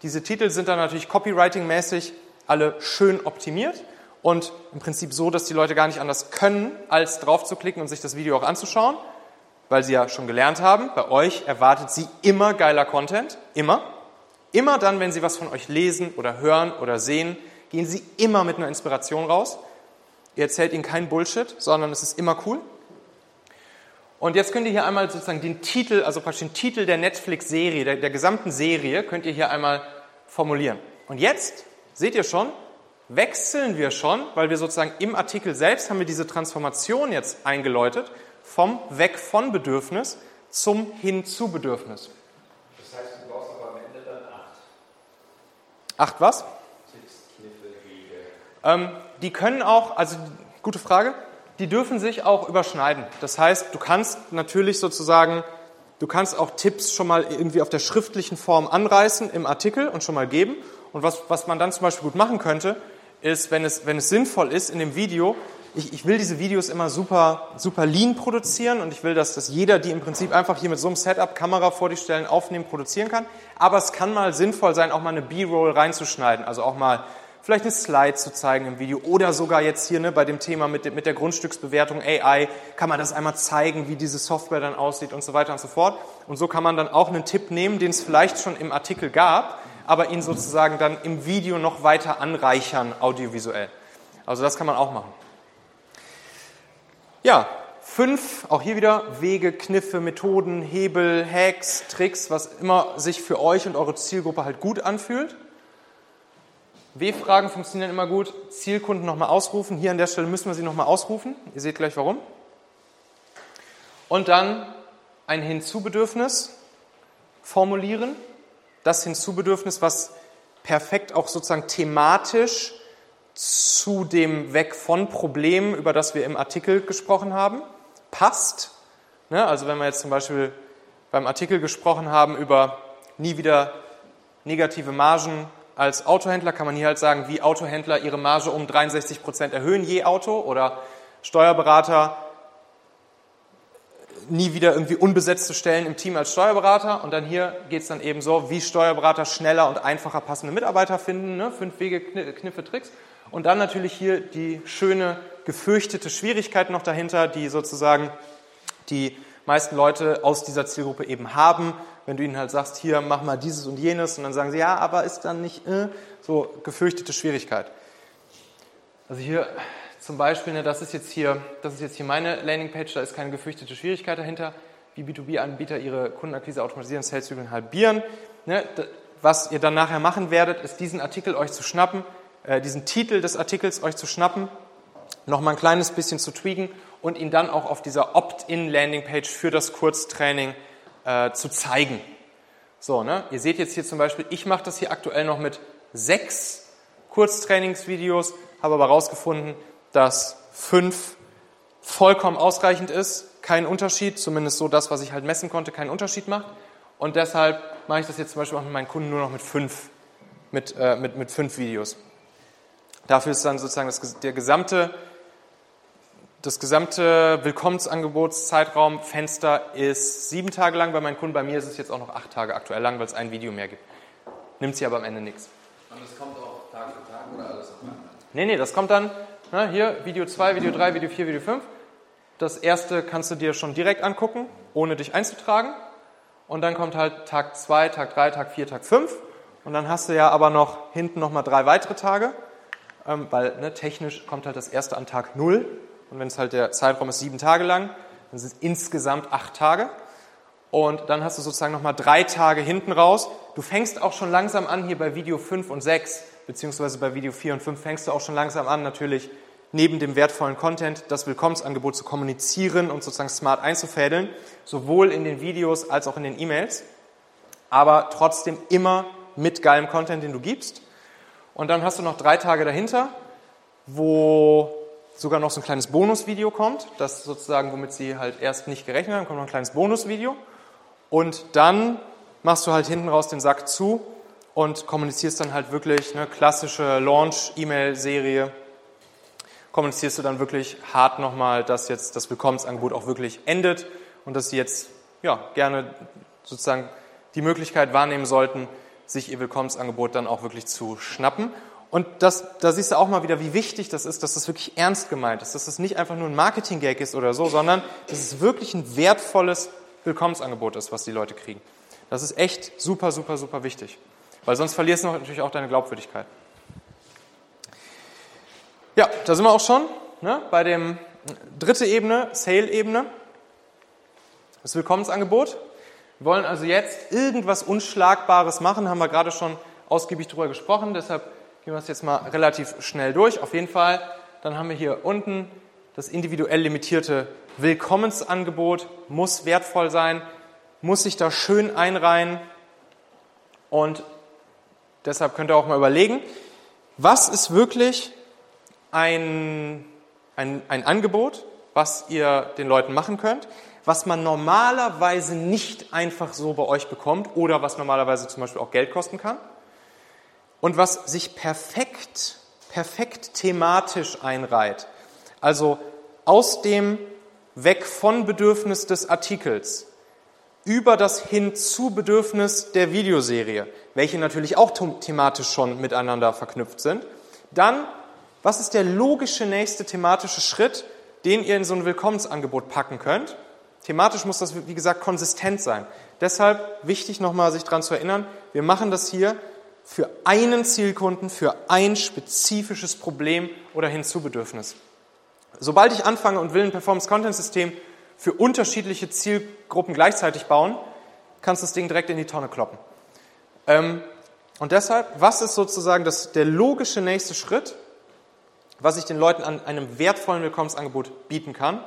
Diese Titel sind dann natürlich copywriting-mäßig alle schön optimiert und im Prinzip so, dass die Leute gar nicht anders können, als drauf zu klicken und sich das Video auch anzuschauen, weil sie ja schon gelernt haben, bei euch erwartet sie immer geiler Content, immer. Immer dann, wenn sie was von euch lesen oder hören oder sehen, gehen sie immer mit einer Inspiration raus. Ihr erzählt ihnen kein Bullshit, sondern es ist immer cool. Und jetzt könnt ihr hier einmal sozusagen den Titel, also praktisch den Titel der Netflix-Serie, der, der gesamten Serie, könnt ihr hier einmal formulieren. Und jetzt seht ihr schon, wechseln wir schon, weil wir sozusagen im Artikel selbst haben wir diese Transformation jetzt eingeläutet, vom Weg von Bedürfnis zum Hin zu Bedürfnis.
Das heißt, du brauchst aber am Ende dann acht.
Acht was? Ähm, die können auch, also gute Frage, die dürfen sich auch überschneiden. Das heißt, du kannst natürlich sozusagen, du kannst auch Tipps schon mal irgendwie auf der schriftlichen Form anreißen im Artikel und schon mal geben. Und was, was man dann zum Beispiel gut machen könnte, ist, wenn es, wenn es sinnvoll ist in dem Video, ich, ich will diese Videos immer super, super lean produzieren und ich will, dass, dass jeder die im Prinzip einfach hier mit so einem Setup Kamera vor die Stellen aufnehmen, produzieren kann. Aber es kann mal sinnvoll sein, auch mal eine B-Roll reinzuschneiden, also auch mal vielleicht eine Slide zu zeigen im Video oder sogar jetzt hier ne, bei dem Thema mit, mit der Grundstücksbewertung AI kann man das einmal zeigen, wie diese Software dann aussieht und so weiter und so fort. Und so kann man dann auch einen Tipp nehmen, den es vielleicht schon im Artikel gab, aber ihn sozusagen dann im Video noch weiter anreichern, audiovisuell. Also das kann man auch machen. Ja, fünf, auch hier wieder Wege, Kniffe, Methoden, Hebel, Hacks, Tricks, was immer sich für euch und eure Zielgruppe halt gut anfühlt. W-Fragen funktionieren immer gut. Zielkunden nochmal ausrufen. Hier an der Stelle müssen wir sie nochmal ausrufen. Ihr seht gleich warum. Und dann ein Hinzubedürfnis. formulieren. Das Hinzubedürfnis, was perfekt auch sozusagen thematisch zu dem Weg von Problem, über das wir im Artikel gesprochen haben, passt. Ne? Also wenn wir jetzt zum Beispiel beim Artikel gesprochen haben über nie wieder negative Margen als Autohändler, kann man hier halt sagen, wie Autohändler ihre Marge um 63 Prozent erhöhen je Auto oder Steuerberater nie wieder irgendwie unbesetzte Stellen im Team als Steuerberater. Und dann hier geht es dann eben so, wie Steuerberater schneller und einfacher passende Mitarbeiter finden. Ne? Fünf Wege, Kniffe, Tricks. Und dann natürlich hier die schöne, gefürchtete Schwierigkeit noch dahinter, die sozusagen die meisten Leute aus dieser Zielgruppe eben haben. Wenn du ihnen halt sagst, hier mach mal dieses und jenes, und dann sagen sie, ja, aber ist dann nicht äh, so gefürchtete Schwierigkeit. Also hier zum Beispiel, ne, das ist jetzt hier, das ist jetzt hier meine Landingpage, da ist keine gefürchtete Schwierigkeit dahinter, wie B2B-Anbieter ihre Kundenakquise automatisieren, Saleszyklen halbieren. Ne, was ihr dann nachher machen werdet, ist diesen Artikel euch zu schnappen, äh, diesen Titel des Artikels euch zu schnappen, nochmal ein kleines bisschen zu tweaken und ihn dann auch auf dieser Opt-in-Landingpage für das Kurztraining äh, zu zeigen. So, ne? Ihr seht jetzt hier zum Beispiel, ich mache das hier aktuell noch mit sechs Kurztrainingsvideos, habe aber herausgefunden, dass fünf vollkommen ausreichend ist, kein Unterschied, zumindest so das, was ich halt messen konnte, keinen Unterschied macht. Und deshalb mache ich das jetzt zum Beispiel auch mit meinen Kunden nur noch mit fünf, mit, äh, mit, mit fünf Videos. Dafür ist dann sozusagen das, der gesamte, das gesamte Willkommensangebotszeitraum, Fenster ist sieben Tage lang bei meinen Kunden. Bei mir ist es jetzt auch noch acht Tage aktuell lang, weil es ein Video mehr gibt. Nimmt sie aber am Ende nichts.
Und es kommt auch Tag für Tag oder alles auf einmal?
Nee, nee, das kommt dann na, hier Video 2, Video 3, Video 4, Video 5. Das erste kannst du dir schon direkt angucken, ohne dich einzutragen. Und dann kommt halt Tag 2, Tag 3, Tag 4, Tag 5. Und dann hast du ja aber noch hinten nochmal drei weitere Tage ähm, weil ne, technisch kommt halt das erste an Tag 0 und wenn es halt der Zeitraum ist sieben Tage lang, dann sind es insgesamt acht Tage und dann hast du sozusagen nochmal drei Tage hinten raus. Du fängst auch schon langsam an hier bei Video 5 und 6, beziehungsweise bei Video 4 und 5 fängst du auch schon langsam an, natürlich neben dem wertvollen Content das Willkommensangebot zu kommunizieren und sozusagen smart einzufädeln, sowohl in den Videos als auch in den E-Mails, aber trotzdem immer mit geilem Content, den du gibst. Und dann hast du noch drei Tage dahinter, wo sogar noch so ein kleines Bonusvideo kommt. Das sozusagen, womit sie halt erst nicht gerechnet haben, kommt noch ein kleines Bonusvideo. Und dann machst du halt hinten raus den Sack zu und kommunizierst dann halt wirklich eine klassische Launch-E-Mail-Serie. Kommunizierst du dann wirklich hart nochmal, dass jetzt das Willkommensangebot auch wirklich endet und dass sie jetzt ja, gerne sozusagen die Möglichkeit wahrnehmen sollten, sich ihr Willkommensangebot dann auch wirklich zu schnappen. Und das, da siehst du auch mal wieder, wie wichtig das ist, dass das wirklich ernst gemeint ist, dass das nicht einfach nur ein Marketing-Gag ist oder so, sondern dass es wirklich ein wertvolles Willkommensangebot ist, was die Leute kriegen. Das ist echt super, super, super wichtig. Weil sonst verlierst du natürlich auch deine Glaubwürdigkeit. Ja, da sind wir auch schon ne, bei dem dritte Ebene, Sale-Ebene. Das Willkommensangebot. Wir wollen also jetzt irgendwas Unschlagbares machen, haben wir gerade schon ausgiebig darüber gesprochen, deshalb gehen wir es jetzt mal relativ schnell durch. Auf jeden Fall, dann haben wir hier unten das individuell limitierte Willkommensangebot, muss wertvoll sein, muss sich da schön einreihen. Und deshalb könnt ihr auch mal überlegen, was ist wirklich ein, ein, ein Angebot, was ihr den Leuten machen könnt, was man normalerweise nicht einfach so bei euch bekommt oder was normalerweise zum Beispiel auch Geld kosten kann und was sich perfekt, perfekt thematisch einreiht. Also aus dem Weg von Bedürfnis des Artikels über das hin zu Bedürfnis der Videoserie, welche natürlich auch thematisch schon miteinander verknüpft sind. Dann, was ist der logische nächste thematische Schritt, den ihr in so ein Willkommensangebot packen könnt? Thematisch muss das, wie gesagt, konsistent sein. Deshalb wichtig nochmal, sich daran zu erinnern, wir machen das hier für einen Zielkunden, für ein spezifisches Problem oder Hinzubedürfnis. Sobald ich anfange und will ein Performance-Content-System für unterschiedliche Zielgruppen gleichzeitig bauen, kannst du das Ding direkt in die Tonne kloppen. Ähm, und deshalb, was ist sozusagen das, der logische nächste Schritt, was ich den Leuten an einem wertvollen Willkommensangebot bieten kann?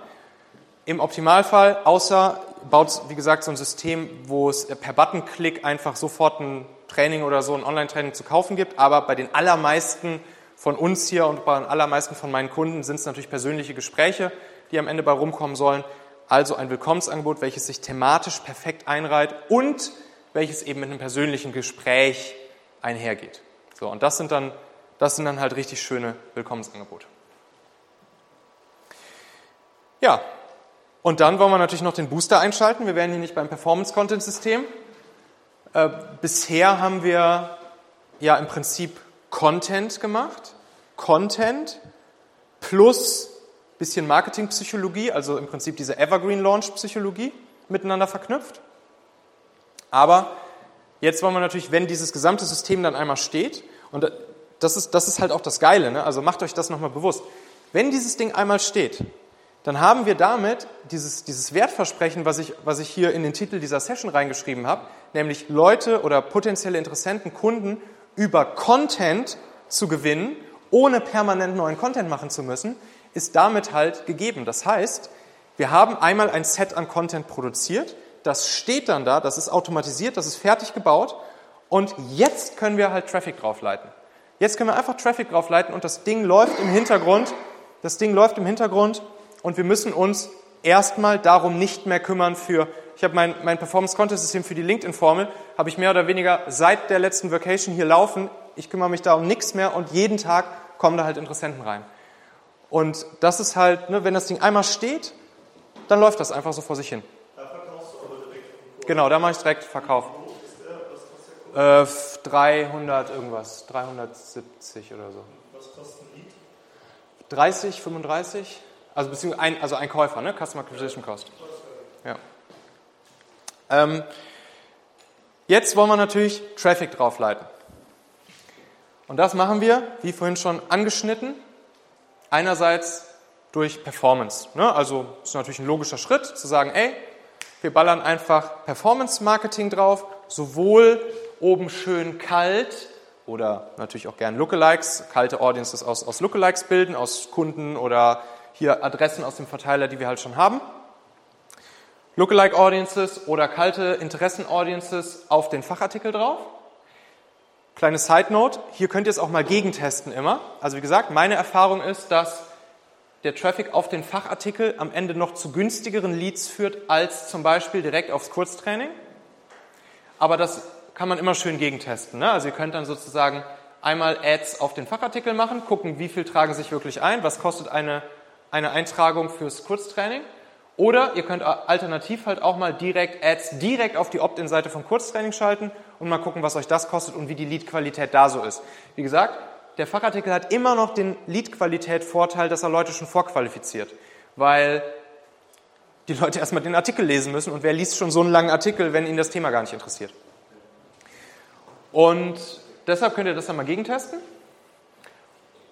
Im Optimalfall, außer baut, wie gesagt, so ein System, wo es per Buttonklick einfach sofort ein Training oder so, ein Online-Training zu kaufen gibt. Aber bei den allermeisten von uns hier und bei den allermeisten von meinen Kunden sind es natürlich persönliche Gespräche, die am Ende bei rumkommen sollen. Also ein Willkommensangebot, welches sich thematisch perfekt einreiht und welches eben mit einem persönlichen Gespräch einhergeht. So, und das sind dann, das sind dann halt richtig schöne Willkommensangebote. Ja, und dann wollen wir natürlich noch den Booster einschalten. Wir wären hier nicht beim Performance-Content-System. Äh, bisher haben wir ja im Prinzip Content gemacht. Content plus bisschen Marketingpsychologie, also im Prinzip diese Evergreen Launch Psychologie miteinander verknüpft. Aber jetzt wollen wir natürlich, wenn dieses gesamte System dann einmal steht, und das ist, das ist halt auch das Geile, ne? also macht euch das nochmal bewusst, wenn dieses Ding einmal steht, dann haben wir damit dieses, dieses Wertversprechen, was ich, was ich hier in den Titel dieser Session reingeschrieben habe, nämlich Leute oder potenzielle Interessenten, Kunden über Content zu gewinnen, ohne permanent neuen Content machen zu müssen, ist damit halt gegeben. Das heißt, wir haben einmal ein Set an Content produziert, das steht dann da, das ist automatisiert, das ist fertig gebaut und jetzt können wir halt Traffic draufleiten. Jetzt können wir einfach Traffic draufleiten und das Ding läuft im Hintergrund, das Ding läuft im Hintergrund und wir müssen uns erstmal darum nicht mehr kümmern für, ich habe mein, mein Performance-Content-System für die LinkedIn-Formel, habe ich mehr oder weniger seit der letzten Vacation hier laufen. Ich kümmere mich da um nichts mehr und jeden Tag kommen da halt Interessenten rein. Und das ist halt, ne, wenn das Ding einmal steht, dann läuft das einfach so vor sich hin.
Da verkaufst du aber direkt.
Genau, da mache ich direkt Verkauf. Äh, 300 irgendwas, 370 oder so.
Was kostet ein Lead?
30, 35? Also beziehungsweise ein, also ein Käufer, ne? Customer Acquisition Cost. Ja. Ähm, jetzt wollen wir natürlich Traffic draufleiten. Und das machen wir, wie vorhin schon angeschnitten, einerseits durch Performance. Ne? Also ist natürlich ein logischer Schritt zu sagen, ey, wir ballern einfach Performance Marketing drauf, sowohl oben schön kalt oder natürlich auch gern Lookalikes, kalte Audiences aus, aus Lookalikes bilden, aus Kunden oder hier Adressen aus dem Verteiler, die wir halt schon haben. Lookalike Audiences oder kalte Interessen Audiences auf den Fachartikel drauf. Kleine Side Note, hier könnt ihr es auch mal gegentesten immer. Also wie gesagt, meine Erfahrung ist, dass der Traffic auf den Fachartikel am Ende noch zu günstigeren Leads führt als zum Beispiel direkt aufs Kurztraining. Aber das kann man immer schön gegentesten. Ne? Also ihr könnt dann sozusagen einmal Ads auf den Fachartikel machen, gucken, wie viel tragen sich wirklich ein, was kostet eine eine Eintragung fürs Kurztraining. Oder ihr könnt alternativ halt auch mal direkt Ads direkt auf die Opt-in-Seite vom Kurztraining schalten und mal gucken, was euch das kostet und wie die Lead-Qualität da so ist. Wie gesagt, der Fachartikel hat immer noch den Lead-Qualität-Vorteil, dass er Leute schon vorqualifiziert, weil die Leute erstmal den Artikel lesen müssen und wer liest schon so einen langen Artikel, wenn ihn das Thema gar nicht interessiert. Und deshalb könnt ihr das dann mal gegentesten.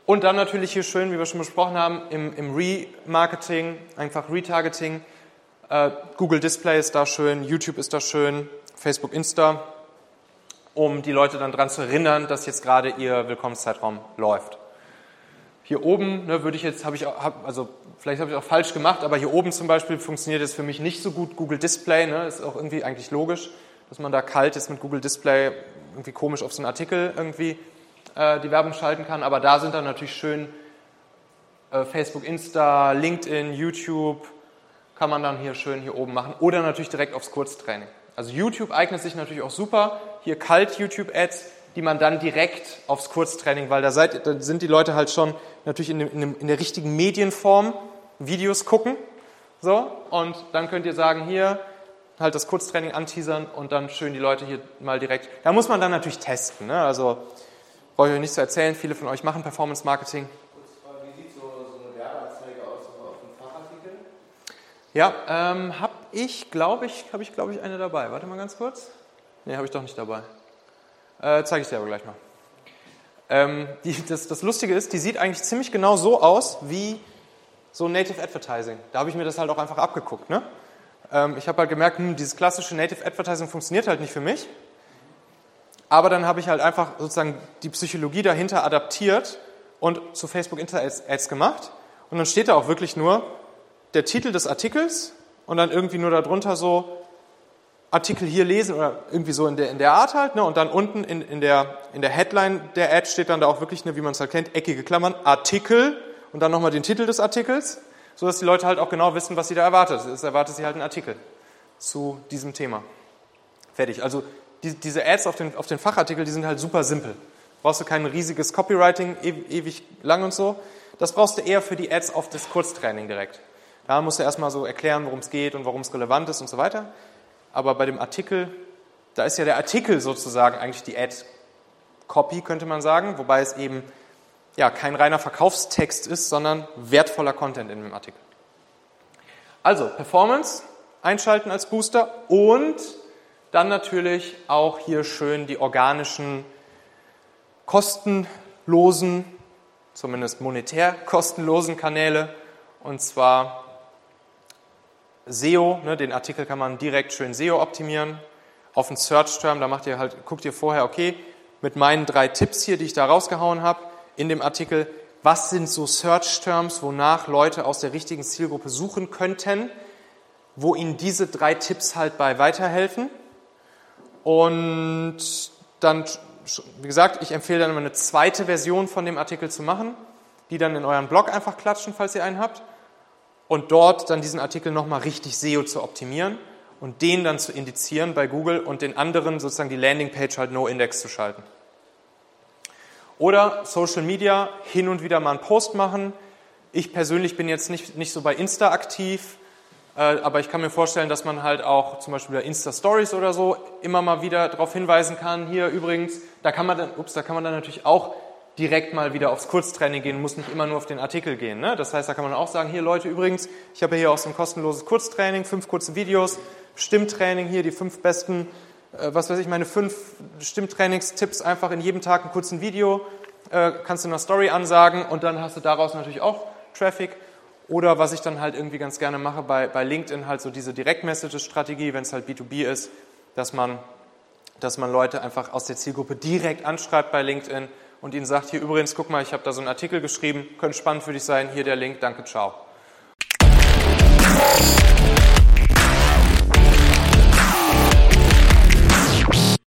Und dann natürlich hier schön, wie wir schon besprochen haben, im, im Remarketing, einfach Retargeting. Äh, Google Display ist da schön, YouTube ist da schön, Facebook, Insta, um die Leute dann daran zu erinnern, dass jetzt gerade ihr Willkommenszeitraum läuft. Hier oben ne, würde ich jetzt, habe ich auch, hab, also vielleicht habe ich auch falsch gemacht, aber hier oben zum Beispiel funktioniert es für mich nicht so gut. Google Display ne, ist auch irgendwie eigentlich logisch, dass man da kalt ist mit Google Display, irgendwie komisch auf so einen Artikel irgendwie äh, die Werbung schalten kann. Aber da sind dann natürlich schön äh, Facebook, Insta, LinkedIn, YouTube, kann man dann hier schön hier oben machen. Oder natürlich direkt aufs Kurztraining. Also YouTube eignet sich natürlich auch super. Hier kalt YouTube-Ads, die man dann direkt aufs Kurztraining, weil da, seid, da sind die Leute halt schon natürlich in, dem, in, der richtigen Medienform Videos gucken. So, und dann könnt ihr sagen, hier halt das Kurztraining anteasern und dann schön die Leute hier mal direkt. Da muss man dann natürlich testen. Ne? Also Brauche ich euch nicht zu erzählen, viele von euch machen Performance Marketing.
Wie sieht so, so eine Werbeanzeige aus auf dem Fachartikel?
Ja, ähm, habe ich, glaube ich, habe ich, glaube ich, eine dabei. Warte mal ganz kurz. Ne, habe ich doch nicht dabei. Äh, Zeige ich dir aber gleich mal. Ähm, die, das, das Lustige ist, die sieht eigentlich ziemlich genau so aus wie so Native Advertising. Da habe ich mir das halt auch einfach abgeguckt. Ne? Ähm, ich habe halt gemerkt, hm, dieses klassische Native Advertising funktioniert halt nicht für mich. Aber dann habe ich halt einfach sozusagen die Psychologie dahinter adaptiert und zu Facebook Insta Ads gemacht. Und dann steht da auch wirklich nur der Titel des Artikels und dann irgendwie nur darunter so Artikel hier lesen oder irgendwie so in der, in der Art halt. Ne? Und dann unten in, in, der, in der Headline der Ad steht dann da auch wirklich, ne, wie man es halt kennt, eckige Klammern, Artikel und dann nochmal den Titel des Artikels, sodass die Leute halt auch genau wissen, was sie da erwartet. Es erwartet sie halt einen Artikel zu diesem Thema. Fertig. Also die, diese Ads auf den, auf den Fachartikel, die sind halt super simpel. Brauchst du kein riesiges Copywriting, ewig lang und so. Das brauchst du eher für die Ads auf das Kurztraining direkt. Da musst du erstmal so erklären, worum es geht und warum es relevant ist und so weiter. Aber bei dem Artikel, da ist ja der Artikel sozusagen eigentlich die Ad-Copy, könnte man sagen, wobei es eben ja, kein reiner Verkaufstext ist, sondern wertvoller Content in dem Artikel. Also Performance einschalten als Booster und dann natürlich auch hier schön die organischen, kostenlosen, zumindest monetär kostenlosen Kanäle und zwar SEO, ne, den Artikel kann man direkt schön SEO optimieren. Auf den Search Term, da macht ihr halt, guckt ihr vorher, okay, mit meinen drei Tipps hier, die ich da rausgehauen habe, in dem Artikel, was sind so Search Terms, wonach Leute aus der richtigen Zielgruppe suchen könnten, wo ihnen diese drei Tipps halt bei weiterhelfen. Und dann, wie gesagt, ich empfehle dann immer eine zweite Version von dem Artikel zu machen, die dann in euren Blog einfach klatschen, falls ihr einen habt und dort dann diesen Artikel nochmal richtig SEO zu optimieren und den dann zu indizieren bei Google und den anderen sozusagen die Landingpage halt No-Index zu schalten. Oder Social Media, hin und wieder mal einen Post machen. Ich persönlich bin jetzt nicht, nicht so bei Insta aktiv, aber ich kann mir vorstellen, dass man halt auch zum Beispiel bei Insta Stories oder so immer mal wieder darauf hinweisen kann. Hier übrigens, da kann man dann, ups, da kann man dann natürlich auch direkt mal wieder aufs Kurztraining gehen, muss nicht immer nur auf den Artikel gehen. Ne? Das heißt, da kann man auch sagen, hier Leute, übrigens, ich habe hier auch so ein kostenloses Kurztraining, fünf kurze Videos, Stimmtraining hier, die fünf besten, äh, was weiß ich, meine fünf Stimmtrainingstipps einfach in jedem Tag ein kurzes Video, äh, kannst du in einer Story ansagen und dann hast du daraus natürlich auch Traffic. Oder was ich dann halt irgendwie ganz gerne mache bei, bei LinkedIn, halt so diese Direct-Messages-Strategie, wenn es halt B2B ist, dass man, dass man Leute einfach aus der Zielgruppe direkt anschreibt bei LinkedIn und ihnen sagt, hier übrigens, guck mal, ich habe da so einen Artikel geschrieben, könnte spannend für dich sein, hier der Link, danke, ciao.